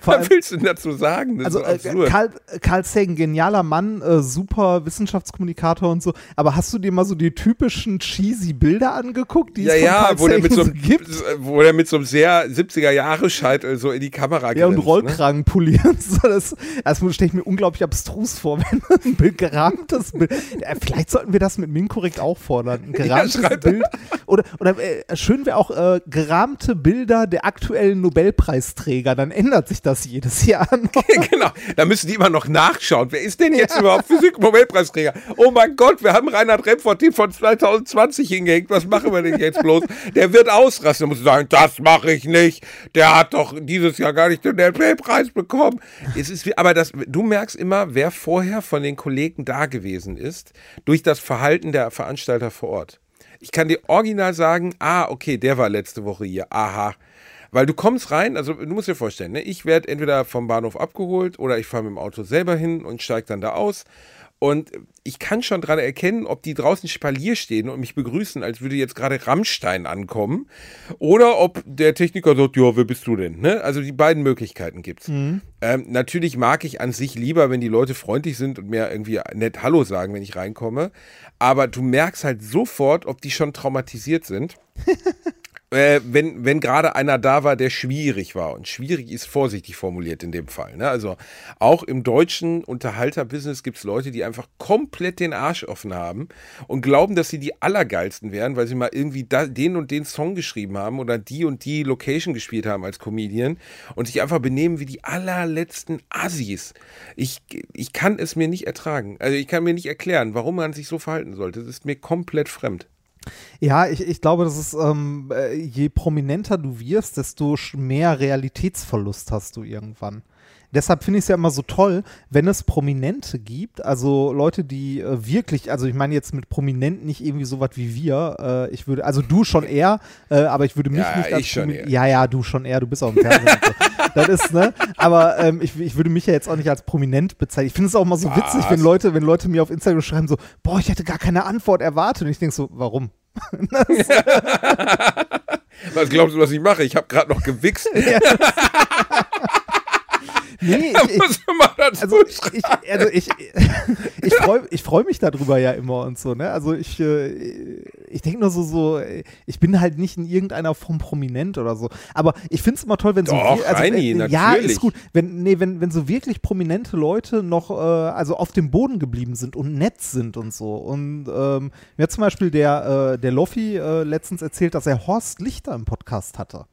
vor Was willst du denn dazu sagen? Das also äh, Carl, Carl Sagan, genialer Mann, äh, super Wissenschaftskommunikator und so. Aber hast du dir mal so die typischen cheesy Bilder angeguckt, die ja, es von ja, Carl wo Sagan der mit so einem, gibt? Wo der mit so einem sehr 70er-Jahre-Scheitel so in die Kamera geht. Ja, und ne? Rollkragen ne? So, das, das stelle ich mir unglaublich abstrus vor, wenn ein Bild gerahmtes Bild. Ja, vielleicht sollten wir das mit Minkorrekt auch fordern. Ein gerahmtes ja, Bild. Oder, oder äh, schön wäre auch äh, gerahmte Bilder der aktuellen Nobelpreisträger. Dann ändert sich sich das jedes Jahr noch. genau, da müssen die immer noch nachschauen. Wer ist denn jetzt ja. überhaupt Physik-Nobelpreisträger? Oh mein Gott, wir haben Reinhard Remford von 2020 hingehängt. Was machen wir denn jetzt bloß? Der wird ausrasten. Da muss sagen, das mache ich nicht. Der hat doch dieses Jahr gar nicht den Nobelpreis bekommen. Es ist, aber das, du merkst immer, wer vorher von den Kollegen da gewesen ist, durch das Verhalten der Veranstalter vor Ort. Ich kann dir original sagen, ah, okay, der war letzte Woche hier. Aha. Weil du kommst rein, also du musst dir vorstellen, ne, ich werde entweder vom Bahnhof abgeholt oder ich fahre mit dem Auto selber hin und steige dann da aus. Und ich kann schon dran erkennen, ob die draußen Spalier stehen und mich begrüßen, als würde jetzt gerade Rammstein ankommen. Oder ob der Techniker sagt, ja, wer bist du denn? Ne? Also die beiden Möglichkeiten gibt's. Mhm. Ähm, natürlich mag ich an sich lieber, wenn die Leute freundlich sind und mir irgendwie nett Hallo sagen, wenn ich reinkomme. Aber du merkst halt sofort, ob die schon traumatisiert sind. äh, wenn, wenn gerade einer da war, der schwierig war. Und schwierig ist vorsichtig formuliert in dem Fall. Ne? Also auch im deutschen Unterhalterbusiness gibt es Leute, die einfach komplett den Arsch offen haben und glauben, dass sie die Allergeilsten wären, weil sie mal irgendwie da, den und den Song geschrieben haben oder die und die Location gespielt haben als Comedian und sich einfach benehmen wie die allerletzten Assis. Ich, ich kann es mir nicht ertragen. Also ich kann mir nicht erklären, warum man sich so verhalten sollte. Das ist mir komplett fremd. Ja, ich, ich glaube, das ist, ähm, äh, je prominenter du wirst, desto mehr Realitätsverlust hast du irgendwann. Deshalb finde ich es ja immer so toll, wenn es Prominente gibt, also Leute, die äh, wirklich, also ich meine jetzt mit Prominenten nicht irgendwie sowas wie wir, äh, ich würde, also du schon eher, äh, aber ich würde mich Ja, nicht als ich schon eher. Ja, ja, du schon eher, du bist auch im Fernsehen. das ist, ne, aber ähm, ich, ich würde mich ja jetzt auch nicht als prominent bezeichnen. Ich finde es auch mal so witzig, Was? wenn Leute, wenn Leute mir auf Instagram schreiben so, boah, ich hätte gar keine Antwort erwartet und ich denke so, warum? Was glaubst du, was ich mache? Ich habe gerade noch gewichst. Nee, ich, ich, also ich, ich, also ich, ich freue ich freu mich darüber ja immer und so, ne? Also ich, äh, ich denke nur so, so, äh, ich bin halt nicht in irgendeiner Form prominent oder so. Aber ich finde es immer toll, wenn so Doch, also, Reini, ja, natürlich. ist gut. Wenn, nee, wenn, wenn so wirklich prominente Leute noch äh, also auf dem Boden geblieben sind und nett sind und so. Und ähm, mir hat zum Beispiel der, äh, der Loffi äh, letztens erzählt, dass er Horst Lichter im Podcast hatte.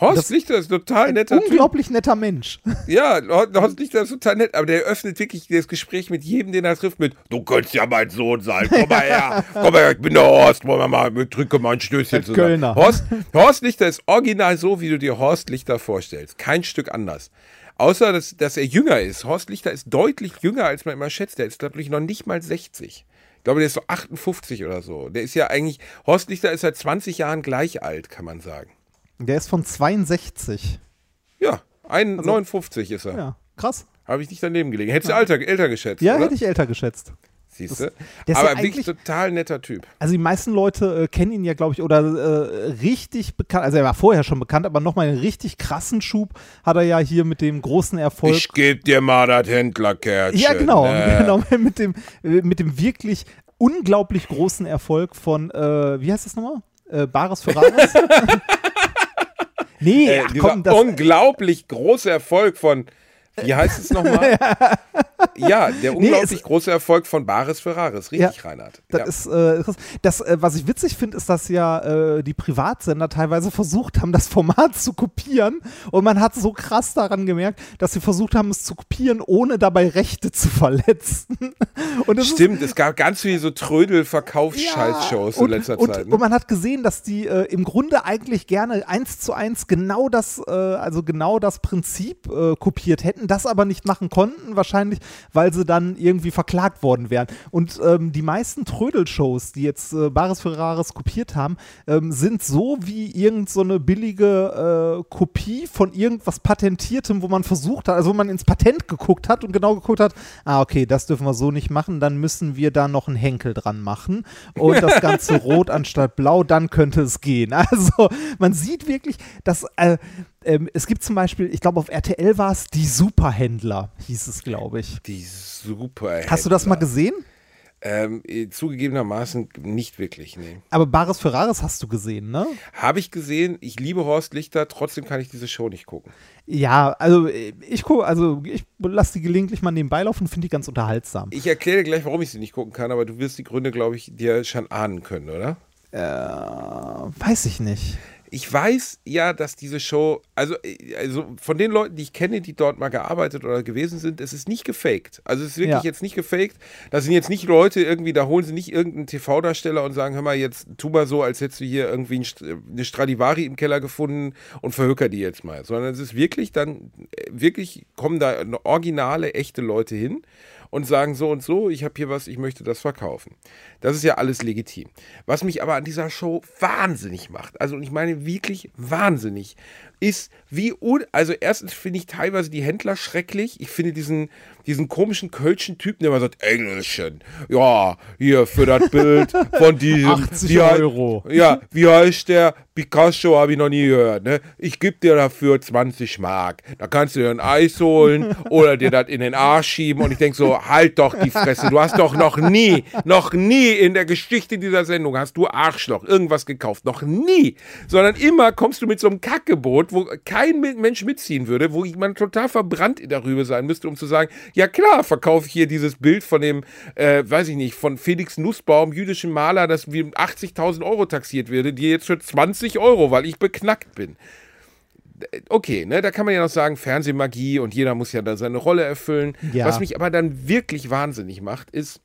Horst das- Lichter ist total netter Typ. Unglaublich netter Mensch. Ja, Horst Lichter ist total nett, aber der öffnet wirklich das Gespräch mit jedem, den er trifft, mit Du könntest ja mein Sohn sein, komm mal her, komm mal her, ich bin der Horst, wollen wir mal, wir drücke mal ein Stößchen Der zusammen. Kölner. Horst, Horst Lichter ist original so, wie du dir Horst Lichter vorstellst. Kein Stück anders. Außer, dass, dass er jünger ist. Horst Lichter ist deutlich jünger, als man immer schätzt. Der ist, glaube ich, noch nicht mal 60. Ich glaube, der ist so 58 oder so. Der ist ja eigentlich, Horst Lichter ist seit 20 Jahren gleich alt, kann man sagen. Der ist von 62. Ja, ein, 59 ist er. Also Ja, krass. Habe ich nicht daneben gelegen. Hättest du älter, älter geschätzt, Ja, oder? hätte ich älter geschätzt. Siehst du? der ist Aber ja wirklich total netter Typ. Also die meisten Leute äh, kennen ihn ja, glaube ich, oder äh, richtig bekannt, also er war vorher schon bekannt, aber nochmal einen richtig krassen Schub hat er ja hier mit dem großen Erfolg. Ich geb dir mal das Händlerkärtchen. ja, genau, ne? genau, mit dem, äh, mit dem wirklich unglaublich großen Erfolg von, äh, wie heißt das nochmal? Äh, Bares für Rares? nee, Äh, ach, komm, das, unglaublich große Erfolg von, wie heißt es nochmal? ja, der unglaublich große Erfolg von Bares Ferraris. Richtig, Reinhard. Das ja. ist, äh, das, äh, was ich witzig finde, ist, dass ja äh, die Privatsender teilweise versucht haben, das Format zu kopieren. Und man hat so krass daran gemerkt, dass sie versucht haben, es zu kopieren, ohne dabei Rechte zu verletzen. Es ist- Stimmt, es gab ganz viele so Trödel-Verkaufsscheiß-Shows in letzter und, Zeit. Ne? Und man hat gesehen, dass die äh, im Grunde eigentlich gerne eins zu eins genau das, äh, also genau das Prinzip äh, kopiert hätten, das aber nicht machen konnten, wahrscheinlich, weil sie dann irgendwie verklagt worden wären. Und ähm, die meisten Trödel-Shows, die jetzt äh, Bares für Rares kopiert haben, ähm, sind so wie irgend so eine billige äh, Kopie von irgendwas Patentiertem, wo man versucht hat, also wo man ins Patent geguckt hat und genau geguckt hat, ah, okay, das dürfen wir so nicht machen, dann müssen wir da noch einen Henkel dran machen und das Ganze rot anstatt blau, dann könnte es gehen. Also man sieht wirklich, dass äh, ähm, es gibt zum Beispiel, ich glaube auf RTL war es, die Superhändler, hieß es, glaube ich. Die super. Hast du das mal gesehen? Ähm, äh, zugegebenermaßen nicht wirklich, nee. Aber Bares für Rares hast du gesehen, ne? Habe ich gesehen, ich liebe Horst Lichter, trotzdem kann ich diese Show nicht gucken. Ja, also äh, ich gucke, also ich lasse die gelegentlich mal nebenbei laufen und finde die ganz unterhaltsam. Ich erkläre dir gleich, warum ich sie nicht gucken kann, aber du wirst die Gründe, glaube ich, dir schon ahnen können, oder? Äh, weiß ich nicht. Ich weiß ja, dass diese Show, also, äh, also von den Leuten, die ich kenne, die dort mal gearbeitet oder gewesen sind, es ist nicht gefaked. Also es ist wirklich Ja. jetzt nicht gefaked. Das sind jetzt nicht Leute irgendwie, da holen sie nicht irgendeinen TV-Darsteller und sagen, hör mal, jetzt tu mal so, als hättest du hier irgendwie St- eine Stradivari im Keller gefunden und verhöker die jetzt mal. Sondern es ist wirklich dann, äh, wirklich kommen da originale, echte Leute hin und sagen so und so, ich habe hier was, ich möchte das verkaufen. Das ist ja alles legitim. Was mich aber an dieser Show wahnsinnig macht, also ich meine wirklich wahnsinnig, ist wie, un also erstens finde ich teilweise die Händler schrecklich. Ich finde diesen, diesen komischen kölschen Typen, der immer sagt, Englischen, ja, hier für das Bild von diesem. 80 wie hei- Euro. Ja, wie heißt der? Picasso habe ich noch nie gehört, ne? Ich gebe dir dafür 20 Mark. Da kannst du dir ein Eis holen oder dir das in den Arsch schieben. Und ich denke so, halt doch die Fresse. Du hast doch noch nie, noch nie in der Geschichte dieser Sendung hast du Arschloch irgendwas gekauft. Noch nie. Sondern immer kommst du mit so einem Kackgebot, wo kein Mensch mitziehen würde, wo man total verbrannt darüber sein müsste, um zu sagen, ja klar, verkaufe ich hier dieses Bild von dem, äh, weiß ich nicht, von Felix Nussbaum, jüdischen Maler, das wie 80.000 Euro taxiert würde, die jetzt für 20 Euro, weil ich beknackt bin okay, ne, da kann man ja noch sagen, Fernsehmagie und jeder muss ja da seine Rolle erfüllen. Ja. Was mich aber dann wirklich wahnsinnig macht, ist,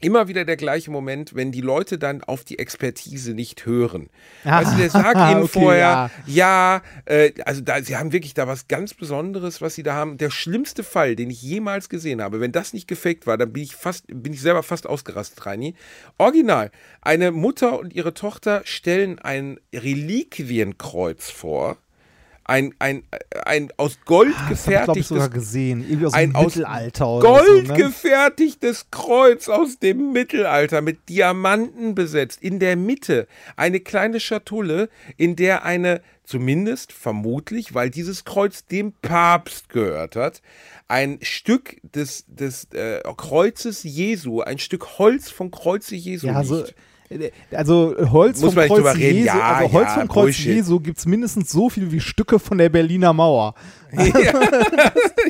immer wieder der gleiche Moment, wenn die Leute dann auf die Expertise nicht hören. Ah, du, der sagt ihnen okay, vorher, ja, ja äh, also da, sie haben wirklich da was ganz Besonderes, was sie da haben. Der schlimmste Fall, den ich jemals gesehen habe, wenn das nicht gefaked war, dann bin ich fast, bin ich selber fast ausgerastet, Reini. Original. Eine Mutter und ihre Tochter stellen ein Reliquienkreuz vor ein, ein, ein aus Gold ah, gefertigtes. Gesehen. Irgendwie aus ein dem Mittelalter aus Gold so, ne? gefertigtes Kreuz aus dem Mittelalter mit Diamanten besetzt. In der Mitte eine kleine Schatulle, in der eine, zumindest vermutlich, weil dieses Kreuz dem Papst gehört hat, ein Stück des, des äh, Kreuzes Jesu, ein Stück Holz vom Kreuze Jesu. Ja, so, also Holz Muss vom Kreuz Jesu, ja, also Holz ja, vom Kreuz Bullshit. Jesu gibt es mindestens so viel wie Stücke von der Berliner Mauer. ja,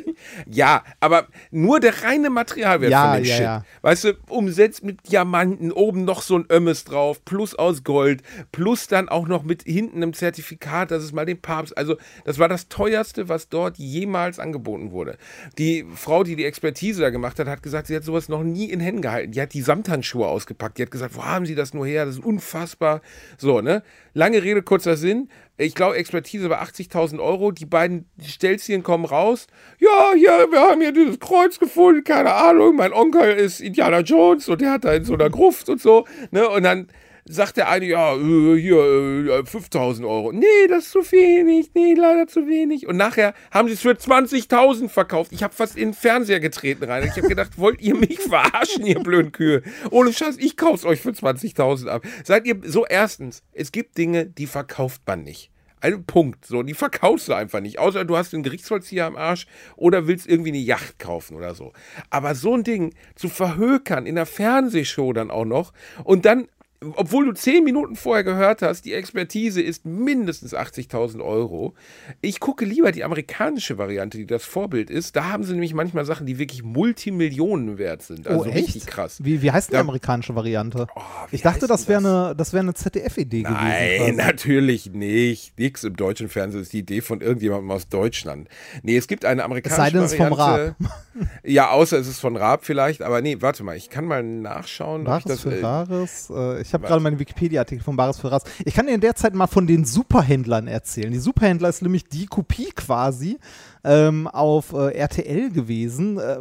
aber nur der reine Materialwert ja, von dem ja, Shit. Ja. Weißt du, umsetzt mit Diamanten, oben noch so ein Ömmes drauf, plus aus Gold, plus dann auch noch mit hinten einem Zertifikat, dass es mal den Papst, also das war das teuerste, was dort jemals angeboten wurde. Die Frau, die die Expertise da gemacht hat, hat gesagt, sie hat sowas noch nie in Händen gehalten. Die hat die Samthandschuhe ausgepackt. Die hat gesagt, wo haben Sie das nur her? Das ist unfassbar. So, ne? Lange Rede, kurzer Sinn ich glaube, Expertise war 80.000 Euro. Die beiden Stelzchen kommen raus. Ja, hier, wir haben hier dieses Kreuz gefunden, keine Ahnung. Mein Onkel ist Indiana Jones und der hat da in so einer Gruft und so. Ne? Und dann sagt der eine, ja, äh, hier, 5000 äh, Euro. Nee, das ist zu wenig. Nee, leider zu wenig. Und nachher haben sie es für 20.000 verkauft. Ich habe fast in den Fernseher getreten rein. Ich habe gedacht, wollt ihr mich verarschen, ihr blöden Kühe? Ohne Scheiß, ich kauf's euch für 20.000 ab. Seid ihr, so erstens, es gibt Dinge, die verkauft man nicht. Ein Punkt. So, die verkaufst du einfach nicht. Außer du hast einen Gerichtsvollzieher am Arsch oder willst irgendwie eine Yacht kaufen oder so. Aber so ein Ding zu verhökern in der Fernsehshow dann auch noch und dann obwohl du zehn Minuten vorher gehört hast, die Expertise ist mindestens 80.000 Euro. Ich gucke lieber die amerikanische Variante, die das Vorbild ist. Da haben sie nämlich manchmal Sachen, die wirklich Multimillionen wert sind. Also oh, echt? richtig krass. Wie, wie heißt die amerikanische Variante? Oh, ich dachte, das wäre eine, das wär eine ZDF-Idee gewesen. Nein, natürlich nicht. Nix im deutschen Fernsehen ist die Idee von irgendjemandem aus Deutschland. Nee, es gibt eine amerikanische es sei denn, Es ist vom Raab. ja, außer es ist von Raab vielleicht. Aber nee, warte mal, ich kann mal nachschauen. Bares ob ich das, Ferraris, äh, ich habe gerade meinen Wikipedia-Artikel von Baris Ferraz. Ich kann dir in der Zeit mal von den Superhändlern erzählen. Die Superhändler ist nämlich die Kopie quasi ähm, auf äh, RTL gewesen, äh,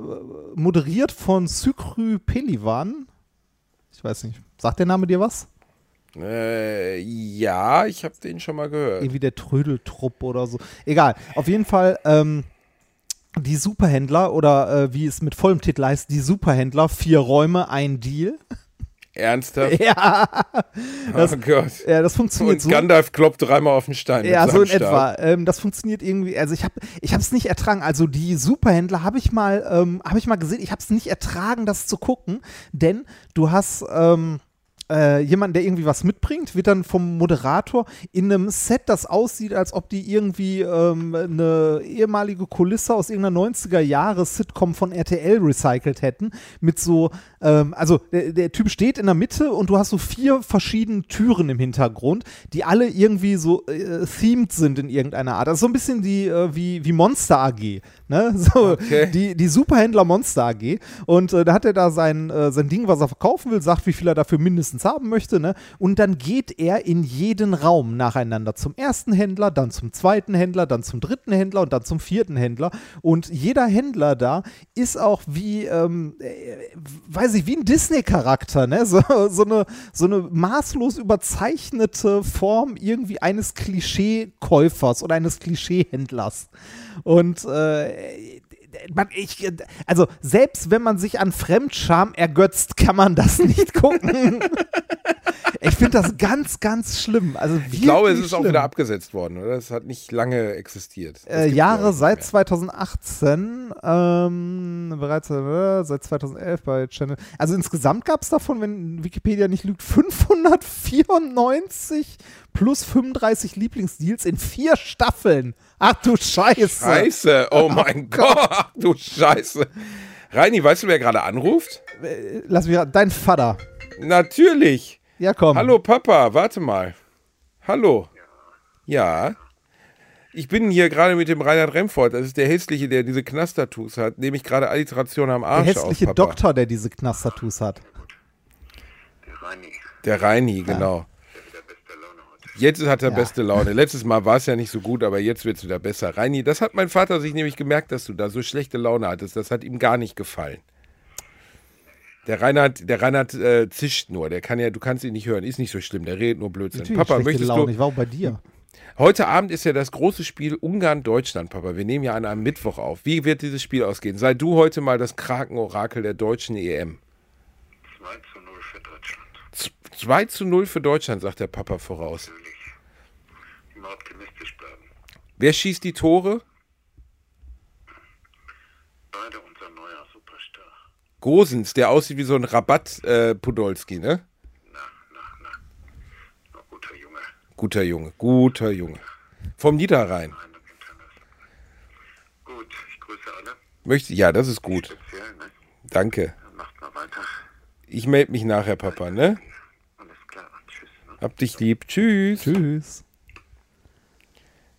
moderiert von Sykry Pelivan. Ich weiß nicht, sagt der Name dir was? Äh, ja, ich habe den schon mal gehört. Irgendwie der Trödeltrupp oder so. Egal, auf jeden Fall. Ähm, die Superhändler oder äh, wie es mit vollem Titel heißt, die Superhändler, vier Räume, ein Deal. Ernsthaft? Ja. Das, oh Gott. Ja, das funktioniert Und Gandalf kloppt dreimal auf den Stein. Ja, so in Stab. etwa. Ähm, das funktioniert irgendwie. Also ich habe ich es nicht ertragen. Also die Superhändler habe ich mal ähm, habe ich mal gesehen. Ich habe es nicht ertragen, das zu gucken, denn du hast ähm, äh, jemand, der irgendwie was mitbringt, wird dann vom Moderator in einem Set, das aussieht, als ob die irgendwie ähm, eine ehemalige Kulisse aus irgendeiner 90er-Jahre-Sitcom von RTL recycelt hätten, mit so, ähm, also der, der, Typ steht in der Mitte und du hast so vier verschiedene Türen im Hintergrund, die alle irgendwie so äh, themed sind in irgendeiner Art. Also so ein bisschen die, äh, wie, wie Monster AG, ne? So, okay. die, die Superhändler Monster AG. Und äh, da hat er da sein, äh, sein Ding, was er verkaufen will, sagt, wie viel er dafür mindestens mindestens haben möchte, ne? Und dann geht er in jeden Raum nacheinander zum ersten Händler, dann zum zweiten Händler, dann zum dritten Händler und dann zum vierten Händler. Und jeder Händler da ist auch wie, ähm, äh, weiß ich, wie ein Disney-Charakter, ne? So, so, eine, so eine maßlos überzeichnete Form irgendwie eines Klischee-Käufers oder eines Klischee-Händlers. Und äh, ich, also selbst wenn man sich an Fremdscham ergötzt, kann man das nicht gucken. ich finde das ganz, ganz schlimm. Also ich glaube, es ist schlimm. auch wieder abgesetzt worden, oder? Es hat nicht lange existiert. Äh, Jahre seit 2018, ähm, bereits äh, seit 2011 bei Channel. Also insgesamt gab es davon, wenn Wikipedia nicht lügt, 594 plus 35 Lieblingsdeals in vier Staffeln. Ach du Scheiße. Scheiße, oh, oh mein Gott. Gott. Ach du Scheiße. Reini, weißt du, wer gerade anruft? Äh, lass mich, dein Vater. Natürlich. Ja, komm. Hallo Papa, warte mal. Hallo. Ja. Ich bin hier gerade mit dem Reinhard Remford, das ist der Hässliche, der diese Knastertus hat, nehme ich gerade Alliteration am Arsch Der hässliche auf, Doktor, der diese Knastertus hat. Reini. Der Reini, genau. Der wieder beste Laune heute. Jetzt hat er Ja. beste Laune. Letztes Mal war es ja nicht so gut, aber jetzt wird es wieder besser. Reini, das hat mein Vater sich nämlich gemerkt, dass du da so schlechte Laune hattest. Das hat ihm gar nicht gefallen. Der Reinhard, der Reinhard äh, zischt nur. Der kann ja, du kannst ihn nicht hören. Ist nicht so schlimm. Der redet nur Blödsinn. Natürlich Papa, schlechte möchtest Laune. du? Ich war auch bei dir. Heute Abend ist ja das große Spiel Ungarn-Deutschland, Papa. Wir nehmen ja an einem Mittwoch auf. Wie wird dieses Spiel ausgehen? Sei du heute mal das Krakenorakel der deutschen EM. 2 zu 0 für Deutschland. Z 2 zu 0 für Deutschland, sagt der Papa voraus. Natürlich. Immer optimistisch bleiben. Wer schießt die Tore? Beide unser neuer Superstar. Gosens, der aussieht wie so ein Rabatt-Podolski, ne? Na, na, na. Na, guter Junge. Guter Junge, guter Junge. Vom Niederrhein. Gut, ich grüße alle. Möchte, ja, das ist gut. Speziell, ne? Danke. Dann macht mal weiter. Ich melde mich nachher, Papa, ne? Alles klar. Tschüss. Ne? Hab dich lieb. Tschüss. Tschüss.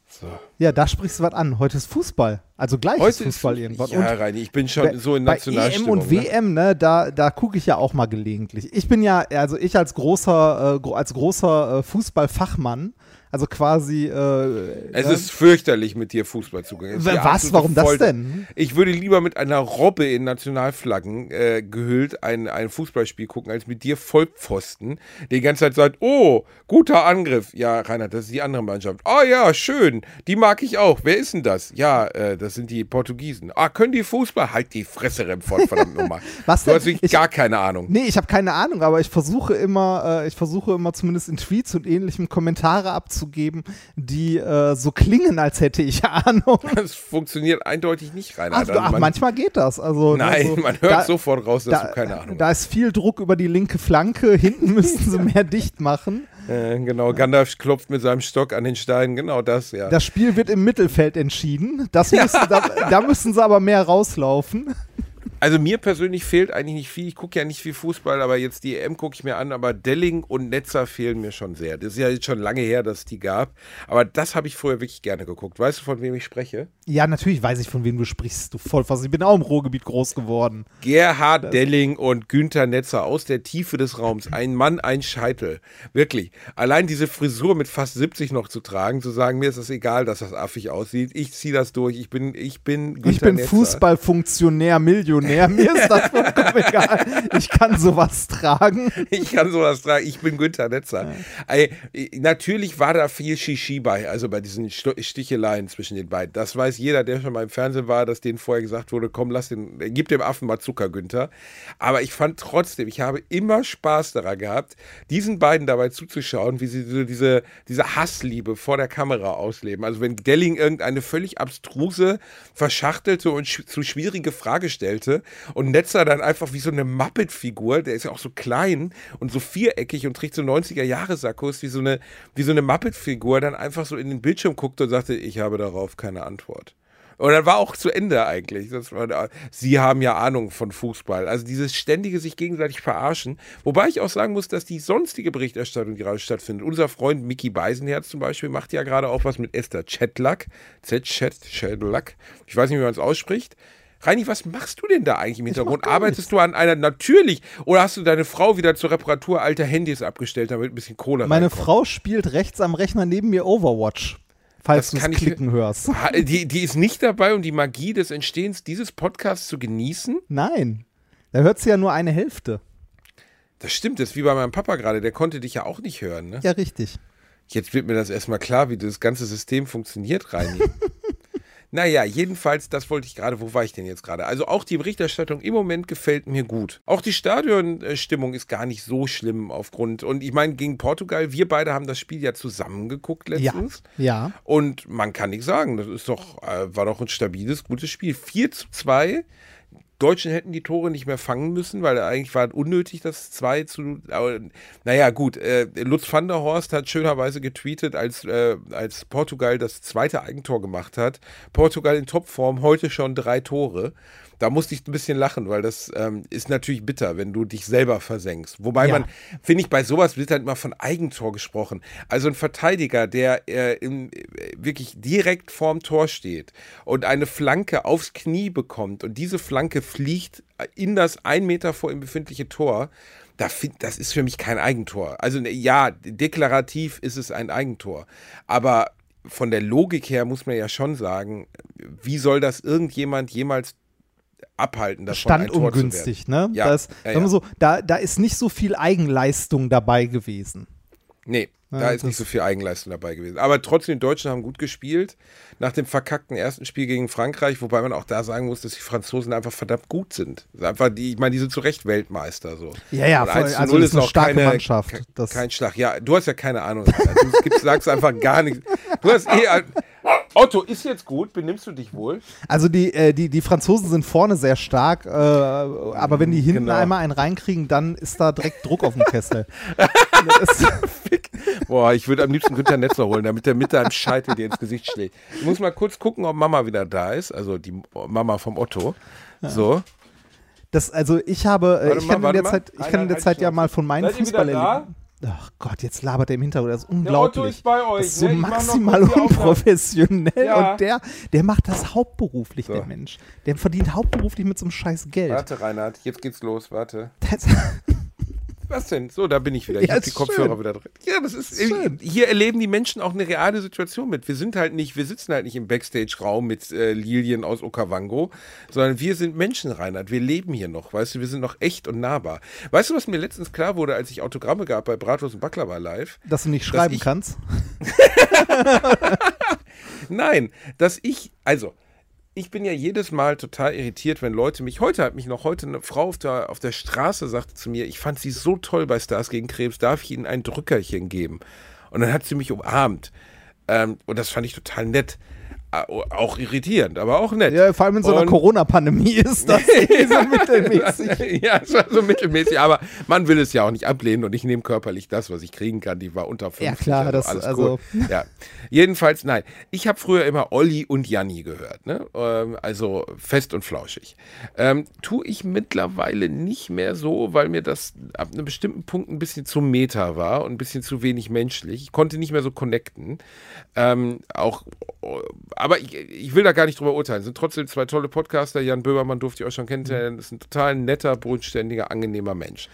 So. Ja, da sprichst du was an. Heute ist Fußball. Also gleich Heute ist Fußball ist, irgendwann. Ja, Und Reini, ich bin schon so in bei EM Nationalstimmung. und ne? WM, ne, da, da gucke ich ja auch mal gelegentlich. Ich bin ja, also ich als großer, äh, als großer äh, Fußballfachmann, also quasi. Äh, Es ne? ist fürchterlich, mit dir Fußball zu gehen. Die was? Warum das Folter. denn? Ich würde lieber mit einer Robbe in Nationalflaggen äh, gehüllt ein, ein Fußballspiel gucken, als mit dir Vollpfosten, der die ganze Zeit sagt, oh, guter Angriff. Ja, Reinhard, das ist die andere Mannschaft. Oh ja, schön, die mag ich auch. Wer ist denn das? Ja, äh, das sind die Portugiesen. Ah, können die Fußball? Halt die Fresse, Remford, verdammt nochmal. Was Du denn? hast wirklich Ich- gar keine Ahnung. Nee, ich habe keine Ahnung, aber ich versuche immer, äh, ich versuche immer zumindest in Tweets und ähnlichem Kommentare abzugeben, die äh, so klingen, als hätte ich Ahnung. Das funktioniert eindeutig nicht, Ach, Reinhard. ach, man, manchmal geht das. Also, ne, nein, so, man hört da- sofort raus, dass da, du keine Ahnung Da ist viel Druck über die linke Flanke. Hinten müssten sie mehr dicht machen. Äh, genau, Gandalf klopft mit seinem Stock an den Stein. Genau das, ja. Das Spiel wird im Mittelfeld entschieden. Das müssen, da, da müssen sie aber mehr rauslaufen. Also mir persönlich fehlt eigentlich nicht viel. Ich gucke ja nicht viel Fußball, aber jetzt die EM gucke ich mir an. Aber Delling und Netzer fehlen mir schon sehr. Das ist ja jetzt schon lange her, dass es die gab. Aber das habe ich früher wirklich gerne geguckt. Weißt du, von wem ich spreche? Ja, natürlich weiß ich, von wem du sprichst, du Vollfass. Ich bin auch im Ruhrgebiet groß geworden. Gerhard Delling und Günther Netzer aus der Tiefe des Raums. Ein Mann, ein Scheitel. Wirklich. Allein diese Frisur mit fast 70 noch zu tragen, zu sagen, mir ist es egal, dass das affig aussieht. Ich ziehe das durch. Ich bin, ich bin Günther ich bin. Fußballfunktionär, Millionär. Mir ist das vollkommen egal. Ich kann sowas tragen. Ich kann sowas tragen. Ich bin Günther Netzer. Ey, natürlich war da viel Shishi bei, also bei diesen Sticheleien zwischen den beiden. Das weiß jeder, der schon mal im Fernsehen war, dass denen vorher gesagt wurde, komm, lass den, gib dem Affen mal Zucker, Günther. Aber ich fand trotzdem, ich habe immer Spaß daran gehabt, diesen beiden dabei zuzuschauen, wie sie so diese, diese Hassliebe vor der Kamera ausleben. Also wenn Delling irgendeine völlig abstruse, verschachtelte und sch zu schwierige Frage stellte und Netzer dann einfach wie so eine Muppet-Figur, der ist ja auch so klein und so viereckig und trägt so 90er-Jahre-Sakkos, wie so eine, wie so eine Muppet-Figur, dann einfach so in den Bildschirm guckte und sagte, ich habe darauf keine Antwort. Und dann war auch zu Ende eigentlich. War, sie haben ja Ahnung von Fußball. Also dieses ständige sich gegenseitig verarschen. Wobei ich auch sagen muss, dass die sonstige Berichterstattung, gerade stattfindet, unser Freund Mickey Beisenherz zum Beispiel, macht ja gerade auch was mit Esther Chetlack. Z-Chetlack. Ich weiß nicht, wie man es ausspricht. Reini, was machst du denn da eigentlich im Hintergrund? Arbeitest du an einer natürlich oder hast du deine Frau wieder zur Reparatur alter Handys abgestellt, damit ein bisschen Kohle Meine reinkommt? Frau spielt rechts am Rechner neben mir Overwatch. Falls du es klicken hörst. Die, die ist nicht dabei, um die Magie des Entstehens dieses Podcasts zu genießen? Nein. Da hört sie ja nur eine Hälfte. Das stimmt, das ist wie bei meinem Papa gerade, der konnte dich ja auch nicht hören. Ne? Ja, richtig. Jetzt wird mir das erstmal klar, wie das ganze System funktioniert, Reini. naja, jedenfalls, das wollte ich gerade, wo war ich denn jetzt gerade? Also auch die Berichterstattung im Moment gefällt mir gut. Auch die Stadionstimmung ist gar nicht so schlimm aufgrund, und ich meine, gegen Portugal, wir beide haben das Spiel ja zusammengeguckt Ja. letztens. Ja. Und man kann nicht sagen, das ist doch, äh, war doch ein stabiles, gutes Spiel. 4 zu 2. Deutschen hätten die Tore nicht mehr fangen müssen, weil eigentlich war es unnötig, das 2 zu. Aber, naja, gut. Äh, Lutz van der Horst hat schönerweise getweetet, als, äh, als Portugal das zweite Eigentor gemacht hat. Portugal in Topform, heute schon drei Tore. Da musste ich ein bisschen lachen, weil das ähm, ist natürlich bitter, wenn du dich selber versenkst. Wobei Ja. man, finde ich, bei sowas wird halt immer von Eigentor gesprochen. Also ein Verteidiger, der äh, im, äh, wirklich direkt vorm Tor steht und eine Flanke aufs Knie bekommt und diese Flanke fliegt in das ein Meter vor ihm befindliche Tor, da find, das ist für mich kein Eigentor. Also ne, ja, deklarativ ist es ein Eigentor. Aber von der Logik her muss man ja schon sagen, wie soll das irgendjemand jemals abhalten, davon Stand ungünstig, ne? Ja, das, ja, ja. So, da, da ist nicht so viel Eigenleistung dabei gewesen. Nee, Ja, da ist nicht so viel Eigenleistung dabei gewesen. Aber trotzdem, die Deutschen haben gut gespielt. Nach dem verkackten ersten Spiel gegen Frankreich, wobei man auch da sagen muss, dass die Franzosen einfach verdammt gut sind. Ist Einfach die, ich meine, die sind zu Recht Weltmeister. So. Ja, ja, voll. 1 zu Also 0 das ist eine auch starke keine, Mannschaft. Das- kein Schlag. Ja, du hast ja keine Ahnung. Du gibst, sagst einfach gar nichts. Du hast eh. Otto, ist jetzt gut? Benimmst du dich wohl? Also die, äh, die, die Franzosen sind vorne sehr stark, äh, aber wenn die hinten Genau. einmal einen reinkriegen, dann ist da direkt Druck auf dem Kessel. Boah, ich würde am liebsten Günther Netzer holen, damit der mit deinem Scheitel dir ins Gesicht schlägt. Ich muss mal kurz gucken, ob Mama wieder da ist. Also die Mama vom Otto. So. das, also ich habe, äh, Warte ich mal, kann in der mal. Zeit, ich Nein, kann in der Zeit ja mal von meinen Fußballerlebnissen. Ach Gott, jetzt labert er im Hintergrund, das ist Der unglaublich. Otto ist bei euch. das ist so ne? Maximal unprofessionell Ja. und der, der macht das hauptberuflich, So. der Mensch. Der verdient hauptberuflich mit so einem scheiß Geld. Warte, Reinhard, jetzt geht's los, warte. Das, Was denn? So, da bin ich wieder. Ich Ja, hab die Kopfhörer schön. wieder drin. Ja, das ist, schön. hier erleben die Menschen auch eine reale Situation mit. Wir sind halt nicht, wir sitzen halt nicht im Backstage-Raum mit äh, Lilien aus Okavango, sondern wir sind Menschen, Reinhard. Wir leben hier noch, weißt du, wir sind noch echt und nahbar. Weißt du, was mir letztens klar wurde, als ich Autogramme gab bei Bratwurst und Baklava live? dass du nicht schreiben kannst. Nein, dass ich, also, ich bin ja jedes Mal total irritiert, wenn Leute mich, heute hat mich noch heute eine Frau auf der, auf der Straße sagte zu mir, ich fand sie so toll bei Stars gegen Krebs, darf ich ihnen ein Drückerchen geben? Und dann hat sie mich umarmt. Ähm, und das fand ich total nett. Auch irritierend, aber auch nett. Ja, vor allem in so einer Corona-Pandemie ist das so mittelmäßig. ja, es war so mittelmäßig, aber man will es ja auch nicht ablehnen und ich nehme körperlich das, was ich kriegen kann. Die war unter 50. Ja, klar, das- alles also- cool. Ja. Jedenfalls, nein. Ich habe früher immer Olli und Janni gehört, ne? Ähm, also fest und flauschig. Ähm, tue ich mittlerweile nicht mehr so, weil mir das ab einem bestimmten Punkt ein bisschen zu meta war und ein bisschen zu wenig menschlich. Ich konnte nicht mehr so connecten. Ähm, auch, aber ich, ich will da gar nicht drüber urteilen. Es sind trotzdem zwei tolle Podcaster. Jan Böhmermann durfte ich auch schon kennenlernen. Ist ein total netter, bodenständiger, angenehmer Mensch.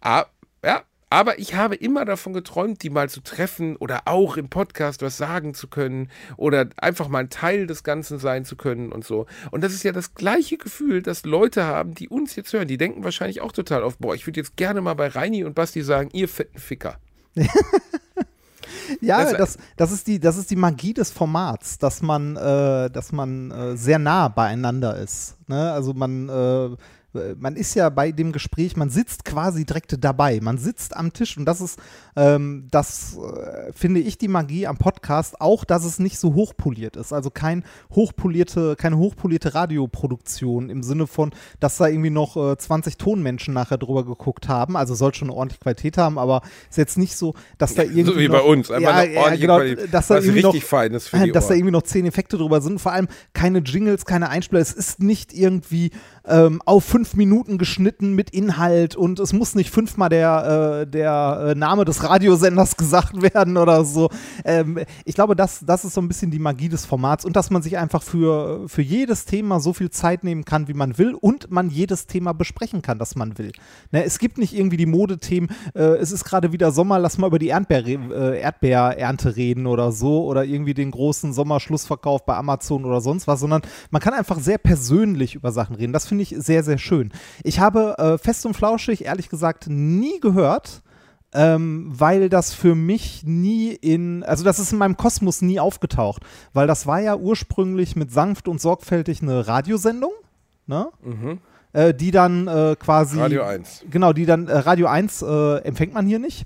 Ah, ja, aber ich habe immer davon geträumt, die mal zu treffen oder auch im Podcast was sagen zu können oder einfach mal ein Teil des Ganzen sein zu können und so. Und das ist ja das gleiche Gefühl, das Leute haben, die uns jetzt hören. Die denken wahrscheinlich auch total auf, boah, ich würde jetzt gerne mal bei Reini und Basti sagen, ihr fetten Ficker. Ja, Das- das, das, ist die, das ist die Magie des Formats, dass man, äh, dass man äh, sehr nah beieinander ist. Ne? Also man, äh, man ist ja bei dem Gespräch, man sitzt quasi direkt dabei. Man sitzt am Tisch und das ist, ähm, das äh, finde ich die Magie am Podcast, auch dass es nicht so hochpoliert ist. Also kein hochpolierte, keine hochpolierte Radioproduktion im Sinne von, dass da irgendwie noch äh, 20 Tonmenschen nachher drüber geguckt haben. Also soll schon eine ordentliche Qualität haben, aber ist jetzt nicht so, dass da irgendwie. so wie noch, bei uns. Einfach ja, eine genau, Qualität. dass da was irgendwie richtig noch, fein ist für die dass da Ohren. irgendwie noch zehn Effekte drüber sind. Vor allem keine Jingles, keine Einspieler. Es ist nicht irgendwie ähm, auf fünf Minuten geschnitten mit Inhalt und es muss nicht fünfmal der, äh, der äh, Name des Radiosenders gesagt werden oder so. Ähm, ich glaube, das, das ist so ein bisschen die Magie des Formats und dass man sich einfach für, für jedes Thema so viel Zeit nehmen kann, wie man will und man jedes Thema besprechen kann, das man will. Ne, es gibt nicht irgendwie die Modethemen, äh, es ist gerade wieder Sommer, lass mal über die Erdbeer, äh, Erdbeerernte reden oder so oder irgendwie den großen Sommerschlussverkauf bei Amazon oder sonst was, sondern man kann einfach sehr persönlich über Sachen reden. Das finde ich sehr, sehr schön. Ich habe äh, Fest und Flauschig ehrlich gesagt nie gehört. Ähm, weil das für mich nie in, also das ist in meinem Kosmos nie aufgetaucht, weil das war ja ursprünglich mit sanft und sorgfältig eine Radiosendung, ne? Äh, die dann äh, quasi Mhm. Radio 1. Genau, die dann äh, Radio 1 äh, empfängt man hier nicht.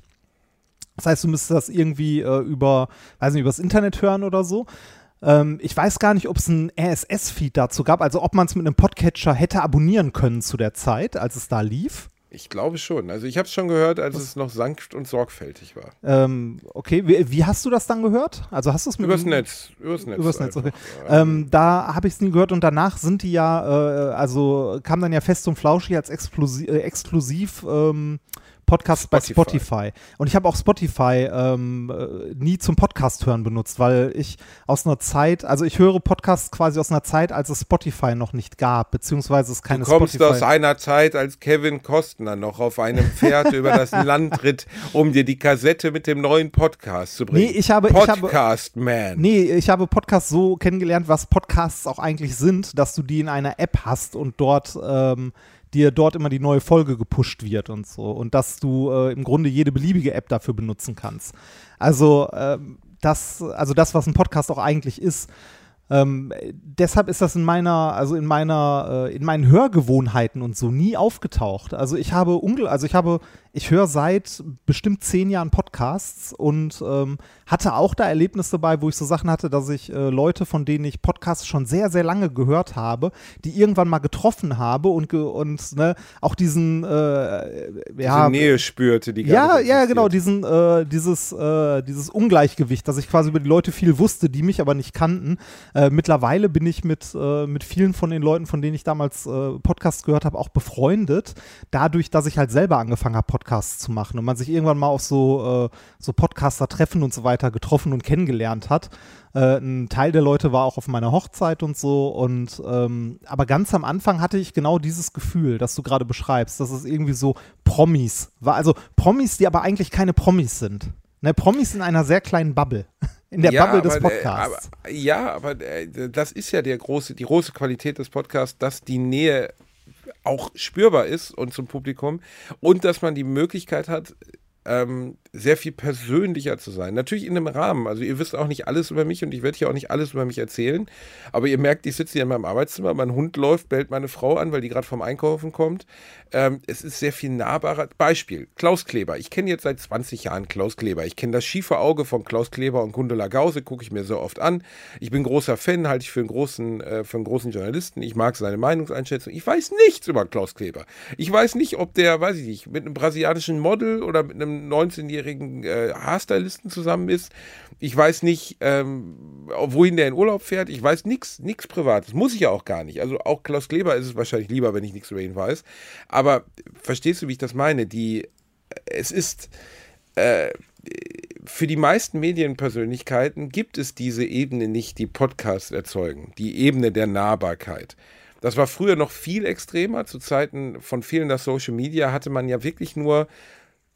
Das heißt, du müsstest das irgendwie äh, über, weiß nicht, übers Internet hören oder so. Ähm, ich weiß gar nicht, ob es einen RSS-Feed dazu gab, also ob man es mit einem Podcatcher hätte abonnieren können zu der Zeit, als es da lief. Ich glaube schon. Also ich habe es schon gehört, als es noch sanft und sorgfältig war. Ähm, okay, wie, wie hast du das dann gehört? Also hast du es mit Übers dem- Netz. Übers Netz. Übers Netz, okay. Ähm, da habe ich es nie gehört und danach sind die ja, äh, also kam dann ja fest und flauschig als exklusiv, äh, exklusiv ähm, Podcasts bei Spotify. Und ich habe auch Spotify ähm, äh, nie zum Podcast hören benutzt, weil ich aus einer Zeit, also ich höre Podcasts quasi aus einer Zeit, als es Spotify noch nicht gab, beziehungsweise es keine du kommst Spotify. aus einer Zeit, als Kevin Costner noch auf einem Pferd über das Land ritt, um dir die Kassette mit dem neuen Podcast zu bringen. Nee, ich habe Podcast ich habe, Man. Nee, ich habe Podcasts so kennengelernt, was Podcasts auch eigentlich sind, dass du die in einer App hast und dort ähm, dir dort immer die neue Folge gepusht wird und so. Und dass du äh, im Grunde jede beliebige App dafür benutzen kannst. Also, ähm, das, also das, was ein Podcast auch eigentlich ist. Ähm, deshalb ist das in meiner, also in meiner, äh, in meinen Hörgewohnheiten und so nie aufgetaucht. Also ich habe also ich habe, ich höre seit bestimmt zehn Jahren Podcasts und ähm, hatte auch da Erlebnisse dabei, wo ich so Sachen hatte, dass ich äh, Leute, von denen ich Podcasts schon sehr, sehr lange gehört habe, die irgendwann mal getroffen habe und, ge und ne, auch diesen äh, ja, Diese Nähe spürte, die ja, ja, genau, diesen, äh, dieses, äh, dieses Ungleichgewicht, dass ich quasi über die Leute viel wusste, die mich aber nicht kannten. Äh, mittlerweile bin ich mit, äh, mit vielen von den Leuten, von denen ich damals Podcasts gehört habe, auch befreundet. Dadurch, dass ich halt selber angefangen habe, Podcasts zu machen und man sich irgendwann mal auf so, äh, so Podcaster-Treffen und so weiter getroffen und kennengelernt hat. Äh, ein Teil der Leute war auch auf meiner Hochzeit und so. Und ähm, aber ganz am Anfang hatte ich genau dieses Gefühl, das du gerade beschreibst, dass es irgendwie so Promis war. Also Promis, die aber eigentlich keine Promis sind. Ne, Promis in einer sehr kleinen Bubble. In der Bubble des Podcasts. aber, ja, aber äh, das ist ja der große, die große Qualität des Podcasts, dass die Nähe auch spürbar ist und zum Publikum. Und dass man die Möglichkeit hat, ähm, sehr viel persönlicher zu sein. Natürlich in einem Rahmen. Also ihr wisst auch nicht alles über mich und ich werde hier auch nicht alles über mich erzählen. Aber ihr merkt, ich sitze hier in meinem Arbeitszimmer, mein Hund läuft, bellt meine Frau an, weil die gerade vom Einkaufen kommt. Ähm, es ist sehr viel nahbarer. Beispiel, Klaus Kleber. Ich kenne jetzt seit 20 Jahren Klaus Kleber. Ich kenne das schiefe Auge von Klaus Kleber und Gundula Gause, gucke ich mir so oft an. Ich bin großer Fan, halte ich für einen großen, äh, für einen großen Journalisten. Ich mag seine Meinungseinschätzung. Ich weiß nichts über Klaus Kleber. Ich weiß nicht, ob der, weiß ich nicht, mit einem brasilianischen Model oder mit einem 19-jährigen äh, Haarstylisten zusammen ist. Ich weiß nicht, ähm, wohin der in Urlaub fährt. Ich weiß nichts, nichts Privates. Muss ich ja auch gar nicht. Also auch Klaus Kleber ist es wahrscheinlich lieber, wenn ich nichts über ihn weiß. Aber verstehst du, wie ich das meine? Die, es ist äh, für die meisten Medienpersönlichkeiten gibt es diese Ebene nicht, die Podcasts erzeugen. Die Ebene der Nahbarkeit. Das war früher noch viel extremer. Zu Zeiten von fehlender Social Media hatte man ja wirklich nur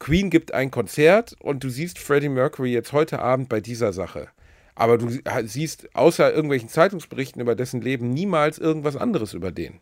Queen gibt ein Konzert und du siehst Freddie Mercury jetzt heute Abend bei dieser Sache. Aber du siehst außer irgendwelchen Zeitungsberichten über dessen Leben niemals irgendwas anderes über den.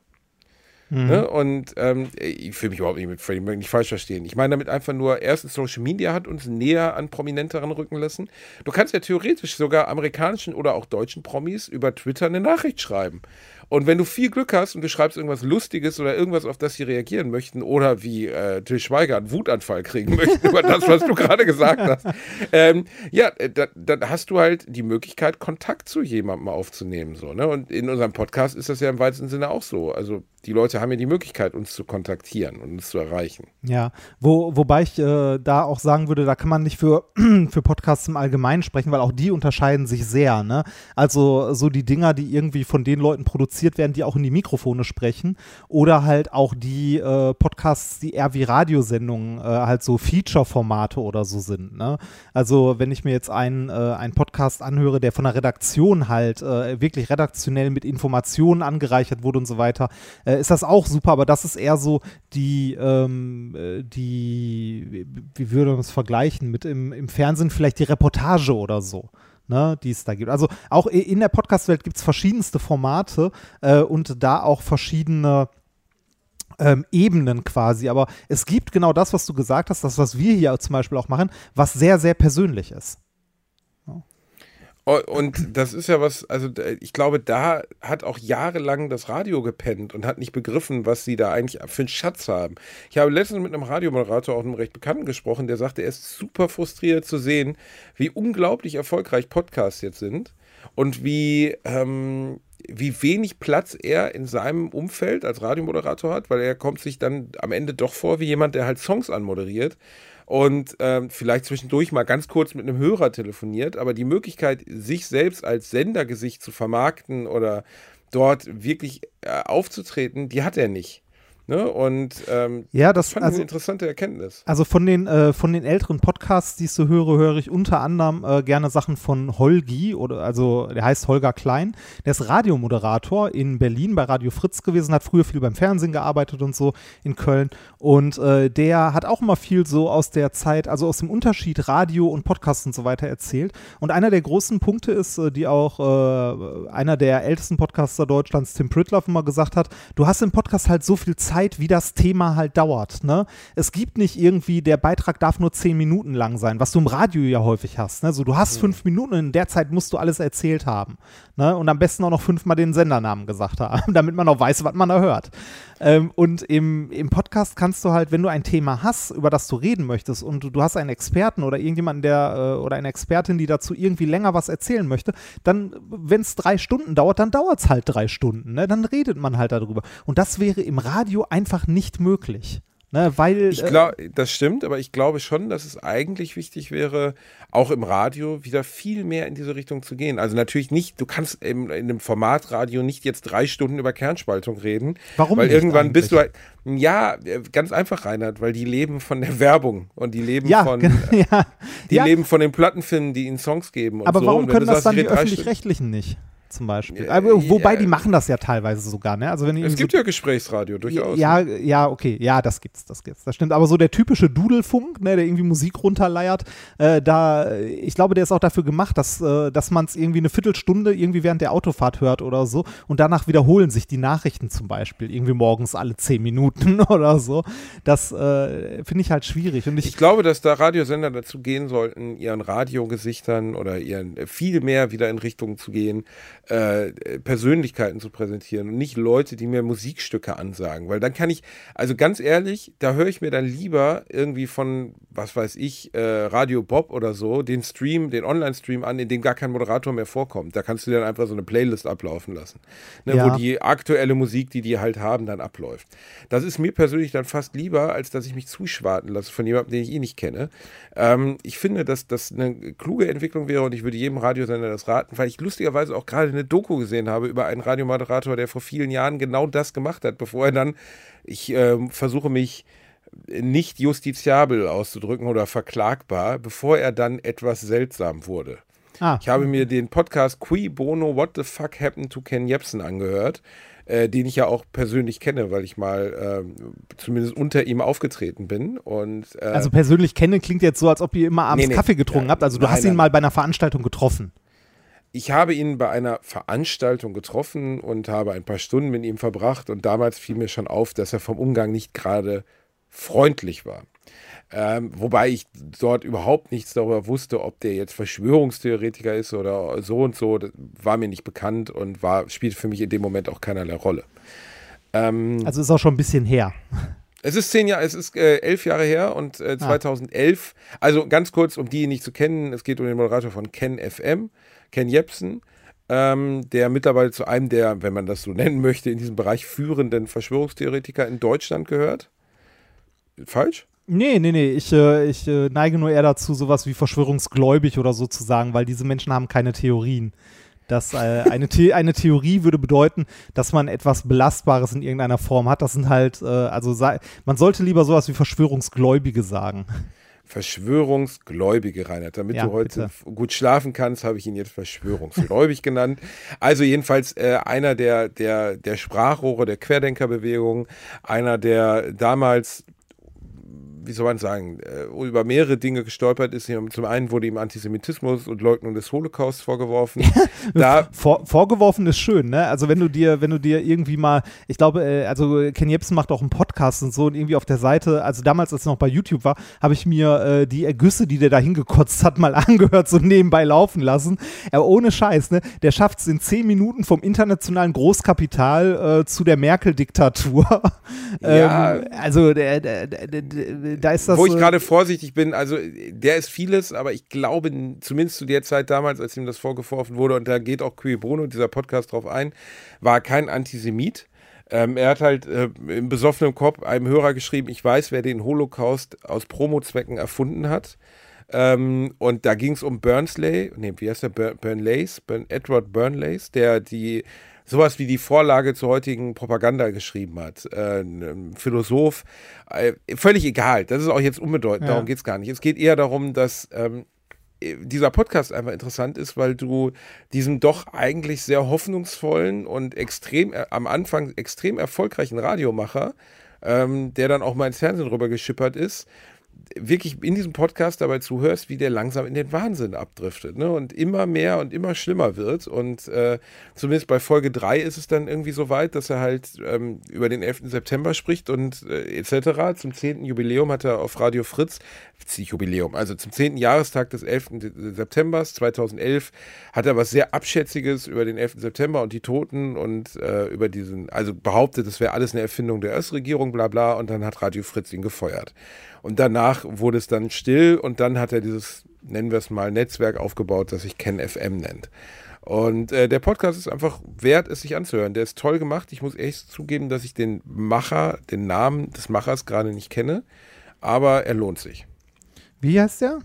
Mhm. Ne? Und ähm, ich will mich überhaupt nicht mit Freddie Mercury nicht falsch verstehen. Ich meine damit einfach nur, erstens Social Media hat uns näher an Prominenteren rücken lassen. Du kannst ja theoretisch sogar amerikanischen oder auch deutschen Promis über Twitter eine Nachricht schreiben. Und wenn du viel Glück hast und du schreibst irgendwas Lustiges oder irgendwas, auf das sie reagieren möchten, oder wie äh, Till Schweiger einen Wutanfall kriegen möchten über das, was du gerade gesagt hast, ähm, ja, dann da hast du halt die Möglichkeit, Kontakt zu jemandem aufzunehmen. So, ne? Und in unserem Podcast ist das ja im weitesten Sinne auch so. Also die Leute haben ja die Möglichkeit, uns zu kontaktieren und uns zu erreichen. Ja, wo, wobei ich äh, da auch sagen würde, da kann man nicht für, für Podcasts im Allgemeinen sprechen, weil auch die unterscheiden sich sehr. Ne? Also so die Dinger, die irgendwie von den Leuten produziert werden, die auch in die Mikrofone sprechen oder halt auch die äh, Podcasts, die eher wie Radiosendungen, äh, halt so Feature-Formate oder so sind. Ne? Also wenn ich mir jetzt einen, äh, einen Podcast anhöre, der von der Redaktion halt äh, wirklich redaktionell mit Informationen angereichert wurde und so weiter, äh, ist das auch super, aber das ist eher so die, ähm, äh, die, wie, wie würde man es vergleichen, mit im, im Fernsehen vielleicht die Reportage oder so. Ne, die es da gibt. Also auch in der Podcast-Welt gibt es verschiedenste Formate äh, und da auch verschiedene ähm, Ebenen quasi. Aber es gibt genau das, was du gesagt hast, das, was wir hier zum Beispiel auch machen, was sehr, sehr persönlich ist. Und das ist ja was, also ich glaube, da hat auch jahrelang das Radio gepennt und hat nicht begriffen, was sie da eigentlich für einen Schatz haben. Ich habe letztens mit einem Radiomoderator, auch einem recht Bekannten gesprochen, der sagte, er ist super frustriert zu sehen, wie unglaublich erfolgreich Podcasts jetzt sind und wie, ähm, wie wenig Platz er in seinem Umfeld als Radiomoderator hat, weil er kommt sich dann am Ende doch vor wie jemand, der halt Songs anmoderiert und ähm, vielleicht zwischendurch mal ganz kurz mit einem Hörer telefoniert, aber die Möglichkeit, sich selbst als Sendergesicht zu vermarkten oder dort wirklich äh, aufzutreten, die hat er nicht. Ne? Und ähm, ja, das, das fand also, eine interessante Erkenntnis. Also von den, äh, von den älteren Podcasts, die ich so höre, höre ich unter anderem äh, gerne Sachen von Holgi, oder also der heißt Holger Klein. Der ist Radiomoderator in Berlin bei Radio Fritz gewesen, hat früher viel beim Fernsehen gearbeitet und so in Köln. Und äh, der hat auch immer viel so aus der Zeit, also aus dem Unterschied Radio und Podcast und so weiter erzählt. Und einer der großen Punkte ist, äh, die auch äh, einer der ältesten Podcaster Deutschlands, Tim Pritloff, immer gesagt hat, du hast im Podcast halt so viel Zeit, Zeit, wie das Thema halt dauert. Ne? Es gibt nicht irgendwie, der Beitrag darf nur zehn Minuten lang sein, was du im Radio ja häufig hast. Ne? So, du hast mhm. fünf Minuten und in der Zeit musst du alles erzählt haben. Ne? Und am besten auch noch fünfmal den Sendernamen gesagt haben, damit man auch weiß, was man da hört. Ähm, und im, im Podcast kannst du halt, wenn du ein Thema hast, über das du reden möchtest und du, du hast einen Experten oder irgendjemanden, der äh, oder eine Expertin, die dazu irgendwie länger was erzählen möchte, dann, wenn es drei Stunden dauert, dann dauert es halt drei Stunden. Ne? Dann redet man halt darüber. Und das wäre im Radio einfach nicht möglich. Ne, weil, ich glaube, äh, das stimmt, aber ich glaube schon, dass es eigentlich wichtig wäre, auch im Radio wieder viel mehr in diese Richtung zu gehen. Also natürlich nicht, du kannst im, in einem Formatradio nicht jetzt drei Stunden über Kernspaltung reden. Warum Weil irgendwann eigentlich? bist du halt, ja, ganz einfach, Reinhard, weil die leben von der Werbung und die leben ja, von, ja, die ja. leben von den Plattenfilmen, die ihnen Songs geben und aber so. warum können das dann die öffentlich-rechtlichen nicht? Zum Beispiel. Aber, wobei ja. die machen das ja teilweise sogar, ne? Also wenn Es gibt so ja Gesprächsradio, durchaus. Ja, ja, okay, ja, das gibt's, das gibt's, das stimmt. Aber so der typische Dudelfunk, ne, der irgendwie Musik runterleiert, äh, da, ich glaube, der ist auch dafür gemacht, dass, äh, dass man es irgendwie eine Viertelstunde irgendwie während der Autofahrt hört oder so und danach wiederholen sich die Nachrichten zum Beispiel, irgendwie morgens alle zehn Minuten oder so. Das äh, finde ich halt schwierig. Und ich, Ich glaube, dass da Radiosender dazu gehen sollten, ihren Radiogesichtern oder ihren äh, viel mehr wieder in Richtung zu gehen, äh, Persönlichkeiten zu präsentieren und nicht Leute, die mir Musikstücke ansagen. Weil dann kann ich, also ganz ehrlich, da höre ich mir dann lieber irgendwie von, was weiß ich, äh, Radio Bob oder so, den Stream, den Online-Stream an, in dem gar kein Moderator mehr vorkommt. Da kannst du dann einfach so eine Playlist ablaufen lassen, ne, Ja. wo die aktuelle Musik, die die halt haben, dann abläuft. Das ist mir persönlich dann fast lieber, als dass ich mich zuschwarten lasse von jemandem, den ich eh nicht kenne. Ähm, ich finde, dass das eine kluge Entwicklung wäre und ich würde jedem Radiosender das raten, weil ich lustigerweise auch gerade eine Doku gesehen habe über einen Radiomoderator, der vor vielen Jahren genau das gemacht hat, bevor er dann, ich ähm, versuche mich nicht justiziabel auszudrücken oder verklagbar, bevor er dann etwas seltsam wurde. ah, Ich habe mir den Podcast Qui Bono What the Fuck Happened to Ken Jebsen angehört, äh, den ich ja auch persönlich kenne, weil ich mal ähm, zumindest unter ihm aufgetreten bin. Und, äh, also persönlich kennen klingt jetzt so, als ob ihr immer abends Nee, nee. Kaffee getrunken Ja, habt. Also du nein, hast ihn nein. mal bei einer Veranstaltung getroffen. Ich habe ihn bei einer Veranstaltung getroffen und habe ein paar Stunden mit ihm verbracht. Und damals fiel mir schon auf, dass er vom Umgang nicht gerade freundlich war. Ähm, wobei ich dort überhaupt nichts darüber wusste, ob der jetzt Verschwörungstheoretiker ist oder so und so. Das war mir nicht bekannt und war, spielte für mich in dem Moment auch keinerlei Rolle. Ähm, Also ist auch schon ein bisschen her. es ist zehn Jahre, es ist äh, elf Jahre her und äh, 2011, also ganz kurz, um die nicht zu kennen, es geht um den Moderator von Ken FM, Ken Jepsen, ähm, der mittlerweile zu einem der, wenn man das so nennen möchte, in diesem Bereich führenden Verschwörungstheoretiker in Deutschland gehört. Falsch? Nee, nee, nee. Ich, äh, ich äh, neige nur eher dazu, sowas wie verschwörungsgläubig oder so zu sagen, weil diese Menschen haben keine Theorien. Das, äh, eine, The eine Theorie würde bedeuten, dass man etwas Belastbares in irgendeiner Form hat. Das sind halt, äh, also man sollte lieber sowas wie Verschwörungsgläubige sagen. Verschwörungsgläubige, Reinhard. Damit Ja, du heute bitte. gut schlafen kannst, habe ich ihn jetzt verschwörungsgläubig genannt. Also jedenfalls äh, einer der, der, der Sprachrohre der Querdenkerbewegung, einer, der damals wie soll man sagen, äh, über mehrere Dinge gestolpert ist. Zum einen wurde ihm Antisemitismus und Leugnung des Holocaust vorgeworfen. da, Vor, vorgeworfen ist schön, ne? Also wenn du dir, wenn du dir irgendwie mal, ich glaube, äh, also Ken Jebsen macht auch einen Podcast und so und irgendwie auf der Seite, also damals, als es noch bei YouTube war, habe ich mir äh, die Ergüsse, die der da hingekotzt hat, mal angehört, so nebenbei laufen lassen. Er ohne Scheiß, ne? Der schafft es in zehn Minuten vom internationalen Großkapital äh, zu der Merkel-Diktatur. Ja. ähm, also der, der, der, der, da ist das. wo ich gerade vorsichtig bin, also der ist vieles, aber ich glaube, zumindest zu der Zeit damals, als ihm das vorgeworfen wurde, und da geht auch Qui Bruno, dieser Podcast, drauf ein, war kein Antisemit. Ähm, er hat halt äh, im besoffenen Kopf einem Hörer geschrieben, ich weiß, wer den Holocaust aus Promozwecken erfunden hat. Ähm, und da ging es um Burnsley, nee, wie heißt der? Bur Burnleys, Burn Edward Burnleys, der die sowas wie die Vorlage zur heutigen Propaganda geschrieben hat. Äh, ein Philosoph, äh, völlig egal. Das ist auch jetzt unbedeutend, Ja. darum geht es gar nicht. Es geht eher darum, dass ähm, dieser Podcast einfach interessant ist, weil du diesem doch eigentlich sehr hoffnungsvollen und extrem äh, am Anfang extrem erfolgreichen Radiomacher, ähm, der dann auch mal ins Fernsehen rüber geschippert ist, wirklich in diesem Podcast dabei zuhörst, wie der langsam in den Wahnsinn abdriftet ne? und immer mehr und immer schlimmer wird. Und äh, zumindest bei Folge 3 ist es dann irgendwie so weit, dass er halt ähm, über den 11. September spricht und äh, etc. Zum 10. Jubiläum hat er auf Radio Fritz, Jubiläum, also zum 10. Jahrestag des 11. September 2011 hat er was sehr Abschätziges über den 11. September und die Toten und äh, über diesen, also behauptet, es wäre alles eine Erfindung der US-Regierung, bla bla, und dann hat Radio Fritz ihn gefeuert. Und danach wurde es dann still und dann hat er dieses, nennen wir es mal, Netzwerk aufgebaut, das sich Ken FM nennt. Und äh, der Podcast ist einfach wert, es sich anzuhören. Der ist toll gemacht. Ich muss echt zugeben, dass ich den Macher, den Namen des Machers gerade nicht kenne, aber er lohnt sich. Wie heißt der?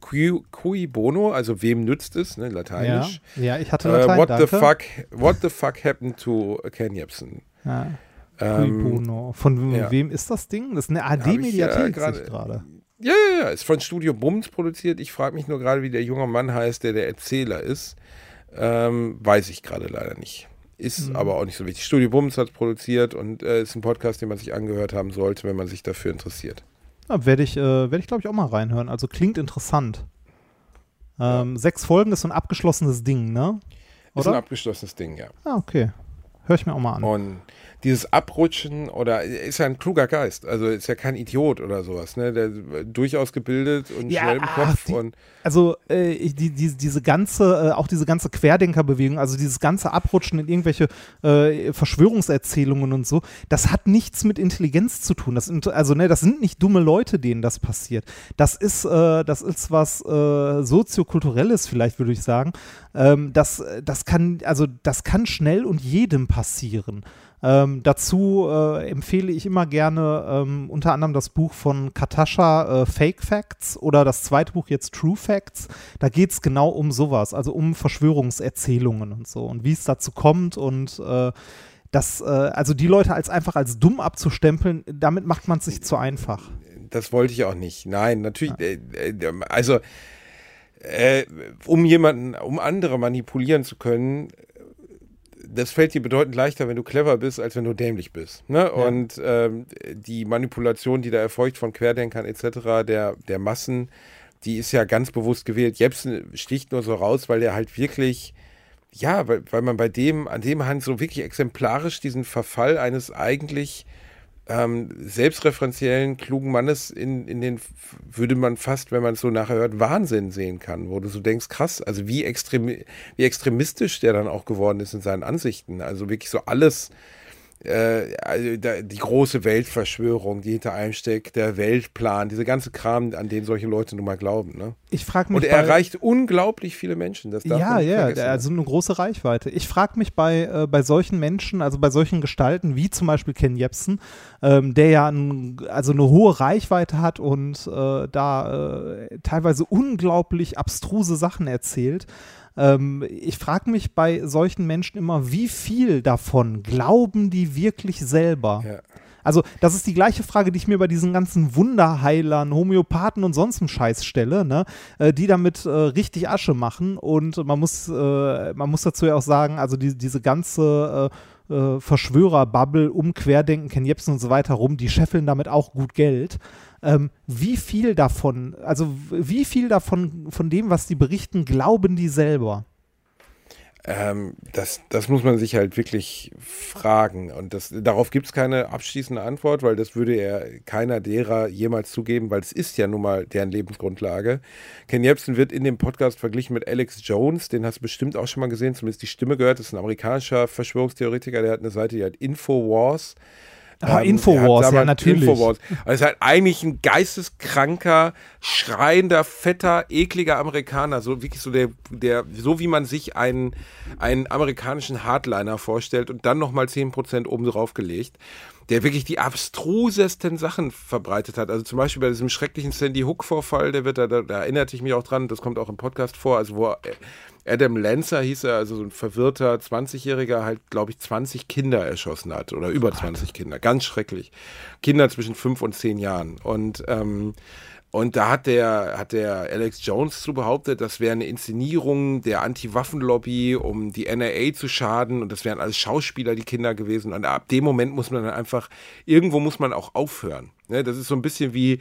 Cui, cui bono, also wem nützt es, ne, lateinisch. Ja, ja ich hatte Äh, Latein, what danke. the fuck, what the fuck happened to Ken Jebsen? Ja. Ähm. Von ja. wem ist das Ding? Das ist eine AD-Mediathek, äh, gerade-. Ja, ja, ja, ist von Studio Bums produziert. Ich frage mich nur gerade, wie der junge Mann heißt, der der Erzähler ist. Ähm, weiß ich gerade leider nicht. Ist Mhm. aber auch nicht so wichtig. Studio Bums hat es produziert und äh, ist ein Podcast, den man sich angehört haben sollte, wenn man sich dafür interessiert. Ja, werde ich, äh, werde ich glaube ich, auch mal reinhören. Also klingt interessant. Ähm, Sechs Folgen ist so ein abgeschlossenes Ding, ne? Ist ein Oder? abgeschlossenes Ding, ja. Ah, okay. Hör ich mir auch mal an. Und dieses Abrutschen oder ist ja ein kluger Geist, also ist ja kein Idiot oder sowas, ne? Der äh, durchaus gebildet und Ja, schnell im Kopf die- und Also äh, die, die, diese ganze, äh, auch diese ganze Querdenkerbewegung, also dieses ganze Abrutschen in irgendwelche äh, Verschwörungserzählungen und so, das hat nichts mit Intelligenz zu tun. Das, sind- also ne, das sind nicht dumme Leute, denen das passiert. Das ist, äh, das ist was äh, soziokulturelles, vielleicht würde ich sagen. Ähm, das, das kann, also das kann schnell und jedem passieren. Ähm, dazu äh, empfehle ich immer gerne ähm, unter anderem das Buch von Katascha äh, Fake Facts oder das zweite Buch jetzt True Facts. Da geht es genau um sowas, also um Verschwörungserzählungen und so und wie es dazu kommt und äh, das, äh, also die Leute als einfach als dumm abzustempeln, damit macht man es sich zu einfach. das wollte ich auch nicht. Nein, natürlich, äh, äh, also äh, um jemanden, um andere manipulieren zu können, das fällt dir bedeutend leichter, wenn du clever bist, als wenn du dämlich bist. Ne? Und ähm, die Manipulation, die da erfolgt von Querdenkern etc., der, der Massen, die ist ja ganz bewusst gewählt. Jepsen sticht nur so raus, weil der halt wirklich, ja, weil, weil man bei dem, an dem Hand so wirklich exemplarisch diesen Verfall eines eigentlich ähm, selbstreferenziellen, klugen Mannes in, in den, würde man fast, wenn man es so nachher hört, Wahnsinn sehen kann, wo du so denkst, krass, also wie, extrem, wie extremistisch der dann auch geworden ist in seinen Ansichten. Also wirklich so alles, äh, also da, die große Weltverschwörung, die hinter allem steckt, der Weltplan, diese ganze Kram, an den solche Leute nun mal glauben. Ne? Ich frage mich Und er erreicht unglaublich viele Menschen. Das darf ja, man ja, vergessen. also eine große Reichweite. Ich frage mich bei, äh, bei solchen Menschen, also bei solchen Gestalten wie zum Beispiel Ken Jebsen, ähm, der ja ein, also eine hohe Reichweite hat und äh, da äh, teilweise unglaublich abstruse Sachen erzählt. Ähm, ich frage mich bei solchen Menschen immer, wie viel davon glauben die wirklich selber? Ja. Also, das ist die gleiche Frage, die ich mir bei diesen ganzen Wunderheilern, Homöopathen und sonst Scheiß stelle, ne? äh, die damit äh, richtig Asche machen. Und man muss, äh, man muss dazu ja auch sagen, also die, diese ganze äh, Verschwörer-Bubble um Querdenken, Ken Jebsen und so weiter rum, die scheffeln damit auch gut Geld. Ähm, wie viel davon, also wie viel davon, von dem, was die berichten, glauben die selber? Ähm, das, das muss man sich halt wirklich fragen. Und das, darauf gibt es keine abschließende Antwort, weil das würde ja keiner derer jemals zugeben, weil es ist ja nun mal deren Lebensgrundlage. Ken Jebsen wird in dem Podcast verglichen mit Alex Jones, den hast du bestimmt auch schon mal gesehen, zumindest die Stimme gehört. Das ist ein amerikanischer Verschwörungstheoretiker, der hat eine Seite, die hat Infowars. Ah, Ähm, Infowars, ja, natürlich. Infowars. Also ist halt eigentlich ein geisteskranker, schreiender, fetter, ekliger Amerikaner. So wirklich so der, der, so wie man sich einen, einen amerikanischen Hardliner vorstellt und dann nochmal 10% oben drauf gelegt. Der wirklich die abstrusesten Sachen verbreitet hat. Also zum Beispiel bei diesem schrecklichen Sandy Hook-Vorfall, der wird da, da, erinnerte ich mich auch dran, das kommt auch im Podcast vor, also wo er, Adam Lancer hieß er, also so ein verwirrter 20-Jähriger, halt, glaube ich, 20 Kinder erschossen hat oder über 20 Kinder. Ganz schrecklich. Kinder zwischen 5 und 10 Jahren. Und ähm, und da hat der, hat der Alex Jones zu behauptet, das wäre eine Inszenierung der Anti-Waffen-Lobby, um die NRA zu schaden. Und das wären alles Schauspieler, die Kinder gewesen. Und ab dem Moment muss man dann einfach, irgendwo muss man auch aufhören. Ne? Das ist so ein bisschen wie,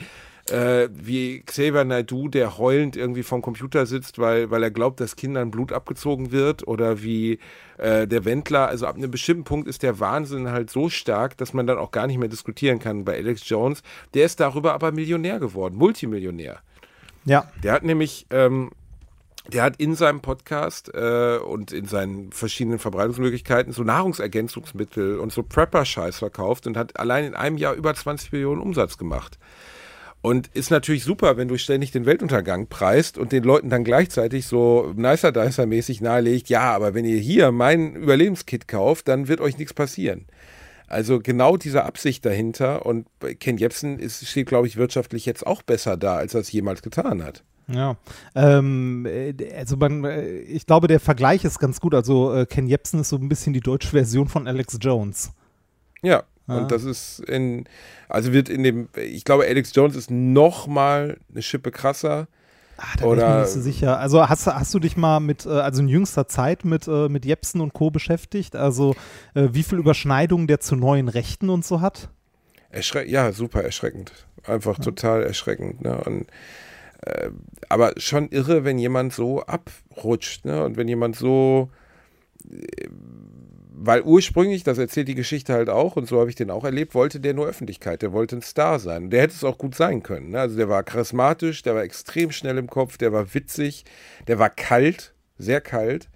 äh, wie Xavier Naidoo, der heulend irgendwie vom Computer sitzt, weil, weil er glaubt, dass Kindern Blut abgezogen wird, oder wie äh, der Wendler. Also ab einem bestimmten Punkt ist der Wahnsinn halt so stark, dass man dann auch gar nicht mehr diskutieren kann. Bei Alex Jones, der ist darüber aber Millionär geworden, Multimillionär. Ja. Der hat nämlich ähm, der hat in seinem Podcast äh, und in seinen verschiedenen Verbreitungsmöglichkeiten so Nahrungsergänzungsmittel und so Prepper-Scheiß verkauft und hat allein in einem Jahr über 20 Millionen Umsatz gemacht. Und ist natürlich super, wenn du ständig den Weltuntergang preist und den Leuten dann gleichzeitig so nicer dicer mäßig nahelegt, ja, aber wenn ihr hier mein Überlebenskit kauft, dann wird euch nichts passieren. Also genau diese Absicht dahinter und Ken Jebsen ist, steht, glaube ich, wirtschaftlich jetzt auch besser da, als er es jemals getan hat. Ja, ähm, äh, also man, äh, ich glaube, der Vergleich ist ganz gut. Also äh, Ken Jebsen ist so ein bisschen die deutsche Version von Alex Jones. Ja, und das ist in, also wird in dem, ich glaube, Alex Jones ist noch mal eine Schippe krasser. Ah, da bin ich mir nicht so sicher. Also hast, hast du dich mal mit, äh, also in jüngster Zeit mit, äh, mit Jepsen und Co. beschäftigt? Also äh, wie viel Überschneidungen der zu neuen Rechten und so hat? Erschre ja, super erschreckend. Einfach ja. total erschreckend. Ne? Und, äh, aber schon irre, wenn jemand so abrutscht ne? und wenn jemand so äh, weil ursprünglich, das erzählt die Geschichte halt auch, und so habe ich den auch erlebt, wollte der nur Öffentlichkeit, der wollte ein Star sein. Der hätte es auch gut sein können. Ne? Also der war charismatisch, der war extrem schnell im Kopf, der war witzig, der war kalt, sehr kalt.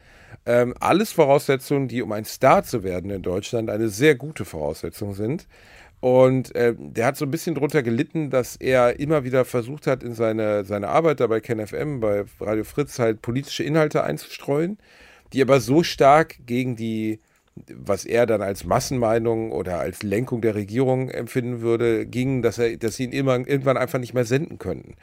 Ähm, alles Voraussetzungen, die, um ein Star zu werden in Deutschland, eine sehr gute Voraussetzung sind. Und äh, der hat so ein bisschen drunter gelitten, dass er immer wieder versucht hat, in seine, seine Arbeit da bei KenFM, bei Radio Fritz, halt politische Inhalte einzustreuen, die aber so stark gegen die was er dann als Massenmeinung oder als Lenkung der Regierung empfinden würde, ging, dass er, dass sie ihn immer, irgendwann einfach nicht mehr senden könnten.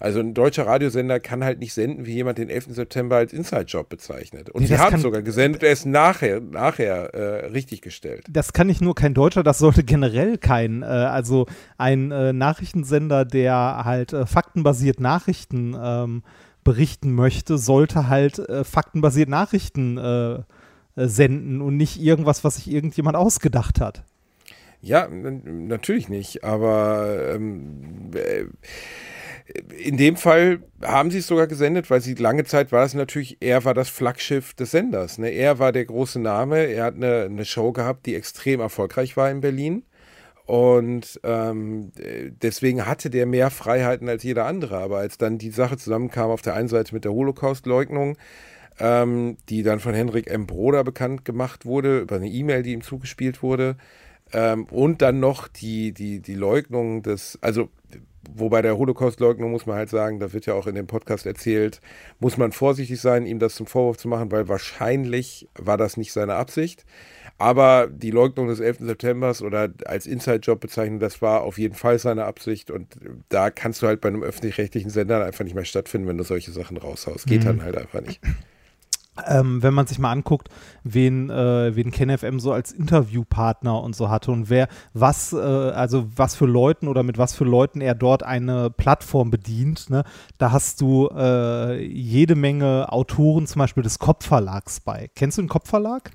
Also ein deutscher Radiosender kann halt nicht senden, wie jemand den 11. September als Inside-Job bezeichnet. Und nee, sie haben sogar gesendet, er ist nachher, nachher äh, richtig gestellt. Das kann nicht nur kein Deutscher, das sollte generell kein, äh, also ein äh, Nachrichtensender, der halt äh, faktenbasiert Nachrichten ähm, berichten möchte, sollte halt äh, faktenbasiert Nachrichten äh, senden und nicht irgendwas, was sich irgendjemand ausgedacht hat. Ja, natürlich nicht, aber ähm, äh, in dem Fall haben sie es sogar gesendet, weil sie lange Zeit war es natürlich, er war das Flaggschiff des Senders. Ne? Er war der große Name, er hat eine, eine Show gehabt, die extrem erfolgreich war in Berlin. Und ähm, deswegen hatte der mehr Freiheiten als jeder andere. Aber als dann die Sache zusammenkam, auf der einen Seite mit der Holocaust-Leugnung, ähm, die dann von Henrik M. Broder bekannt gemacht wurde, über eine E-Mail, die ihm zugespielt wurde. Ähm, und dann noch die, die, die Leugnung des, also wobei der Holocaust-Leugnung muss man halt sagen, da wird ja auch in dem Podcast erzählt, muss man vorsichtig sein, ihm das zum Vorwurf zu machen, weil wahrscheinlich war das nicht seine Absicht. Aber die Leugnung des 11. September oder als Inside-Job bezeichnen, das war auf jeden Fall seine Absicht. Und da kannst du halt bei einem öffentlich-rechtlichen Sender einfach nicht mehr stattfinden, wenn du solche Sachen raushaust. Geht mhm. dann halt einfach nicht. Ähm, wenn man sich mal anguckt, wen, äh, wen KenFM so als Interviewpartner und so hatte und wer, was, äh, also was für Leuten oder mit was für Leuten er dort eine Plattform bedient, ne? da hast du äh, jede Menge Autoren zum Beispiel des Kopfverlags bei. Kennst du den Kopfverlag?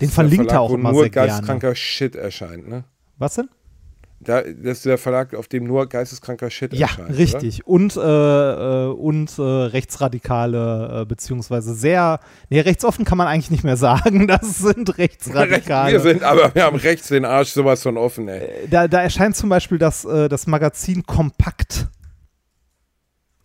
Den verlinkt Verlag, er auch immer sehr gerne. nur geistkranker Shit erscheint, ne? Was denn? Da, das ist der Verlag, auf dem nur geisteskranker Shit ja, erscheint. Ja, richtig. Oder? Und, äh, äh, und äh, rechtsradikale, äh, beziehungsweise sehr, nee, rechtsoffen kann man eigentlich nicht mehr sagen. Das sind Rechtsradikale. wir sind, aber wir haben rechts den Arsch sowas von offen, ey. Äh, da, da erscheint zum Beispiel das, äh, das Magazin Kompakt.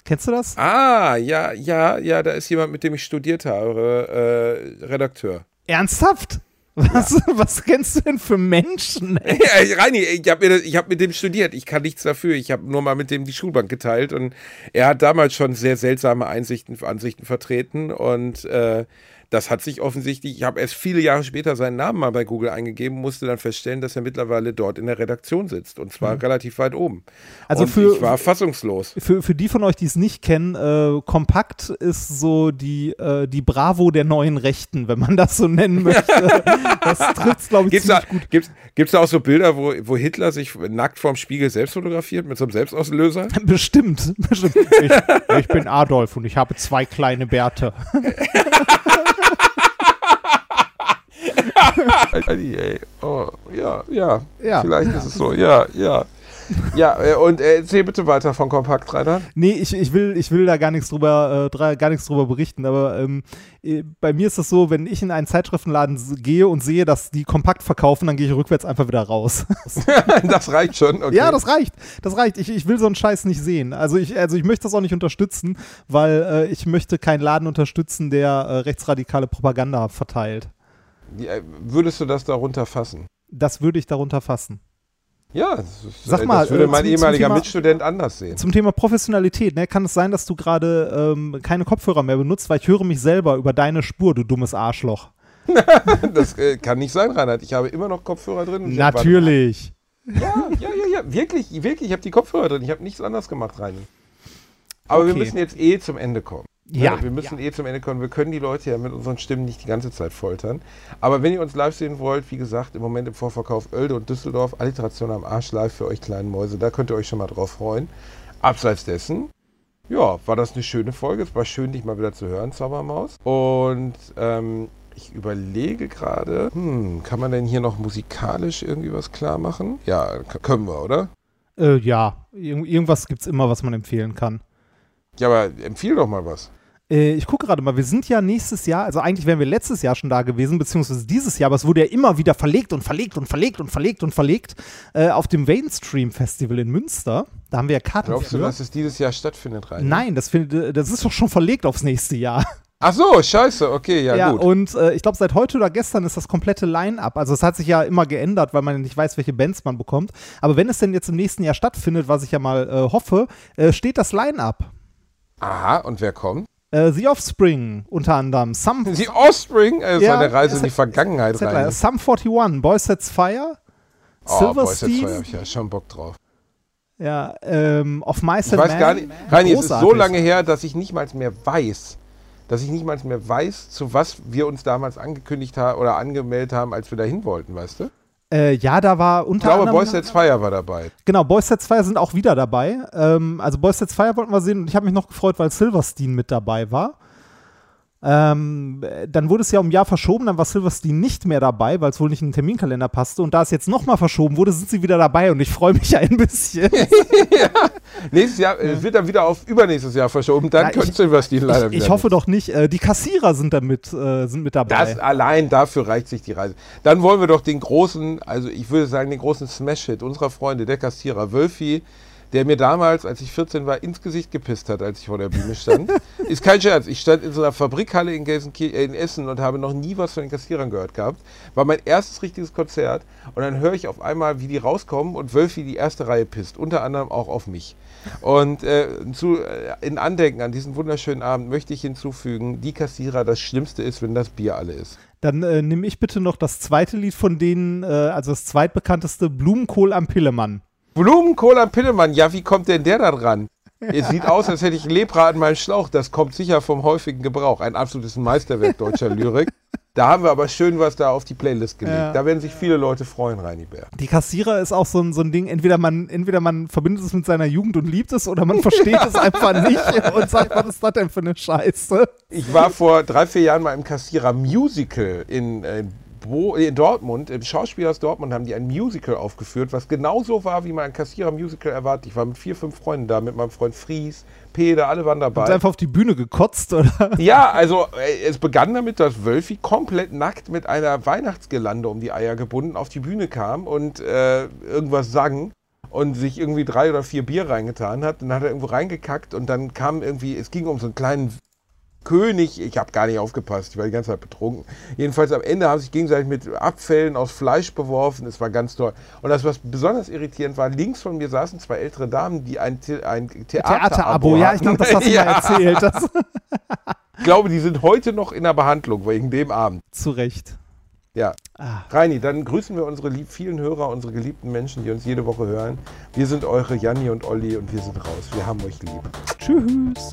Kennst du das? Ah, ja, ja, ja, da ist jemand, mit dem ich studiert habe, Redakteur. Ernsthaft? Was, ja. was kennst du denn für Menschen? Ja, Reini, ich habe hab mit dem studiert. Ich kann nichts dafür. Ich habe nur mal mit dem die Schulbank geteilt und er hat damals schon sehr seltsame Einsichten, Ansichten vertreten und äh, das hat sich offensichtlich, ich habe erst viele Jahre später seinen Namen mal bei Google eingegeben, musste dann feststellen, dass er mittlerweile dort in der Redaktion sitzt und zwar mhm. relativ weit oben. Also und für, ich war fassungslos. Für, für die von euch, die es nicht kennen, äh, Kompakt ist so die, äh, die Bravo der neuen Rechten, wenn man das so nennen möchte. das trifft glaube ich, gibt's ziemlich da, gut. Gibt es da auch so Bilder, wo, wo Hitler sich nackt vorm Spiegel selbst fotografiert mit so einem Selbstauslöser? Bestimmt. bestimmt. Ich, ich bin Adolf und ich habe zwei kleine Bärte. oh, ja, ja, ja. Vielleicht ist es so. Ja, ja. Ja, äh, und äh, erzähl bitte weiter von Kompakt Reiter. Nee, ich, ich, will, ich will da gar nichts drüber, äh, gar nichts drüber berichten, aber ähm, äh, bei mir ist es so, wenn ich in einen Zeitschriftenladen gehe und sehe, dass die Kompakt verkaufen, dann gehe ich rückwärts einfach wieder raus. das reicht schon, okay. Ja, das reicht. Das reicht. Ich, ich will so einen Scheiß nicht sehen. Also ich, also ich möchte das auch nicht unterstützen, weil äh, ich möchte keinen Laden unterstützen, der äh, rechtsradikale Propaganda verteilt. Äh, würdest du das darunter fassen? Das würde ich darunter fassen. Ja, das, Sag mal, das würde äh, mein zum, ehemaliger zum Thema, Mitstudent anders sehen. Zum Thema Professionalität, ne? kann es sein, dass du gerade ähm, keine Kopfhörer mehr benutzt, weil ich höre mich selber über deine Spur, du dummes Arschloch. das äh, kann nicht sein, Reinhard. Ich habe immer noch Kopfhörer drin. Natürlich. Ja, ja, ja, ja, wirklich, wirklich, ich habe die Kopfhörer drin. Ich habe nichts anderes gemacht, Reini. Aber okay. wir müssen jetzt eh zum Ende kommen. Ja. wir müssen ja. eh zum Ende kommen. Wir können die Leute ja mit unseren Stimmen nicht die ganze Zeit foltern. Aber wenn ihr uns live sehen wollt, wie gesagt, im Moment im Vorverkauf Oelde und Düsseldorf, Alliteration am Arsch live für euch kleinen Mäuse. Da könnt ihr euch schon mal drauf freuen. Abseits dessen, ja, war das eine schöne Folge. Es war schön, dich mal wieder zu hören, Zaubermaus. Und ähm, ich überlege gerade, hm, kann man denn hier noch musikalisch irgendwie was klar machen? Ja, können wir, oder? Äh, ja, Ir irgendwas gibt es immer, was man empfehlen kann. Ja, aber empfiehl doch mal was. Äh, ich gucke gerade mal, wir sind ja nächstes Jahr, also eigentlich wären wir letztes Jahr schon da gewesen, beziehungsweise dieses Jahr, aber es wurde ja immer wieder verlegt und verlegt und verlegt und verlegt und verlegt äh, auf dem Mainstream Festival in Münster. Da haben wir ja Karten Glaubst für. du, dass es dieses Jahr stattfindet, rein? Nein, das, das ist doch schon verlegt aufs nächste Jahr. Ach so, scheiße, okay, ja, ja gut. Und äh, ich glaube, seit heute oder gestern ist das komplette Line-Up. Also es hat sich ja immer geändert, weil man nicht weiß, welche Bands man bekommt. Aber wenn es denn jetzt im nächsten Jahr stattfindet, was ich ja mal äh, hoffe, äh, steht das Line-Up. Aha, und wer kommt? Äh, The Offspring unter anderem. Some The Offspring? Äh, ja, eine Reise in die Vergangenheit rein. Sum 41, Boy Sets Fire, oh, Silverstein. Boy Sets Fire, hab ich ja schon Bock drauf. Ja, ähm, Of My Ich weiß Man, gar nicht, Reini, es ist so lange her, dass ich nicht mal mehr weiß, dass ich nicht mal mehr weiß, zu was wir uns damals angekündigt haben oder angemeldet haben, als wir dahin wollten, weißt du? Äh, ja, da war unter Ich glaube, Boys Sets Fire war dabei. Genau, Boys Sets Fire sind auch wieder dabei. Ähm, also Boys Sets Fire wollten wir sehen und ich habe mich noch gefreut, weil Silverstein mit dabei war. Ähm, dann wurde es ja um ein Jahr verschoben, dann war Silverstein nicht mehr dabei, weil es wohl nicht in den Terminkalender passte. Und da es jetzt nochmal verschoben wurde, sind sie wieder dabei und ich freue mich ein bisschen. ja. Nächstes Jahr, es wird dann wieder auf übernächstes Jahr verschoben, dann könnte Silverstein leider ich, wieder. Ich hoffe nicht. doch nicht. Äh, die Kassierer sind damit äh, sind mit dabei. Das allein dafür reicht sich die Reise. Dann wollen wir doch den großen, also ich würde sagen, den großen Smash-Hit unserer Freunde, der Kassierer, Wölfi der mir damals, als ich 14 war, ins Gesicht gepisst hat, als ich vor der Bühne stand. ist kein Scherz. Ich stand in so einer Fabrikhalle in, äh, in Essen und habe noch nie was von den Kassierern gehört gehabt. War mein erstes richtiges Konzert und dann höre ich auf einmal, wie die rauskommen und Wölfi die erste Reihe pisst. Unter anderem auch auf mich. Und äh, zu, äh, in Andenken an diesen wunderschönen Abend möchte ich hinzufügen, die Kassierer, das Schlimmste ist, wenn das Bier alle ist. Dann äh, nehme ich bitte noch das zweite Lied von denen, äh, also das zweitbekannteste, Blumenkohl am Pillemann. Blumenkohl am Pillemann, ja, wie kommt denn der da dran? Es sieht aus, als hätte ich Lepra an meinem Schlauch. Das kommt sicher vom häufigen Gebrauch. Ein absolutes Meisterwerk deutscher Lyrik. Da haben wir aber schön was da auf die Playlist gelegt. Ja. Da werden sich viele Leute freuen, Reini Bär. Die Kassierer ist auch so ein, so ein Ding, entweder man, entweder man verbindet es mit seiner Jugend und liebt es oder man versteht es einfach nicht und sagt, was ist das denn für eine Scheiße? Ich war vor drei, vier Jahren mal im Kassierer-Musical in, in äh, wo, in Dortmund, im Schauspielhaus Dortmund haben die ein Musical aufgeführt, was genauso war, wie man ein Kassierer-Musical erwartet. Ich war mit vier, fünf Freunden da, mit meinem Freund Fries, Peter, alle waren dabei. Und einfach auf die Bühne gekotzt, oder? Ja, also es begann damit, dass Wölfi komplett nackt mit einer Weihnachtsgelande um die Eier gebunden auf die Bühne kam und äh, irgendwas sang und sich irgendwie drei oder vier Bier reingetan hat. Dann hat er irgendwo reingekackt und dann kam irgendwie, es ging um so einen kleinen König, ich habe gar nicht aufgepasst, ich war die ganze Zeit betrunken. Jedenfalls am Ende haben sich gegenseitig mit Abfällen aus Fleisch beworfen, es war ganz toll. Und das, was besonders irritierend war, links von mir saßen zwei ältere Damen, die ein, The ein Theaterabo Theaterabo, ja, ich glaube, das hast du ja. mal erzählt. Ich glaube, die sind heute noch in der Behandlung wegen dem Abend. Zu Recht. Ja. Ah. Reini, dann grüßen wir unsere lieb vielen Hörer, unsere geliebten Menschen, die uns jede Woche hören. Wir sind eure Janni und Olli und wir sind raus. Wir haben euch lieb. Tschüss.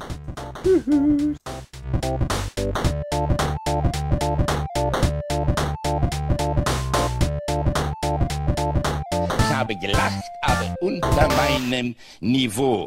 Ich habe gelacht, aber unter meinem Niveau.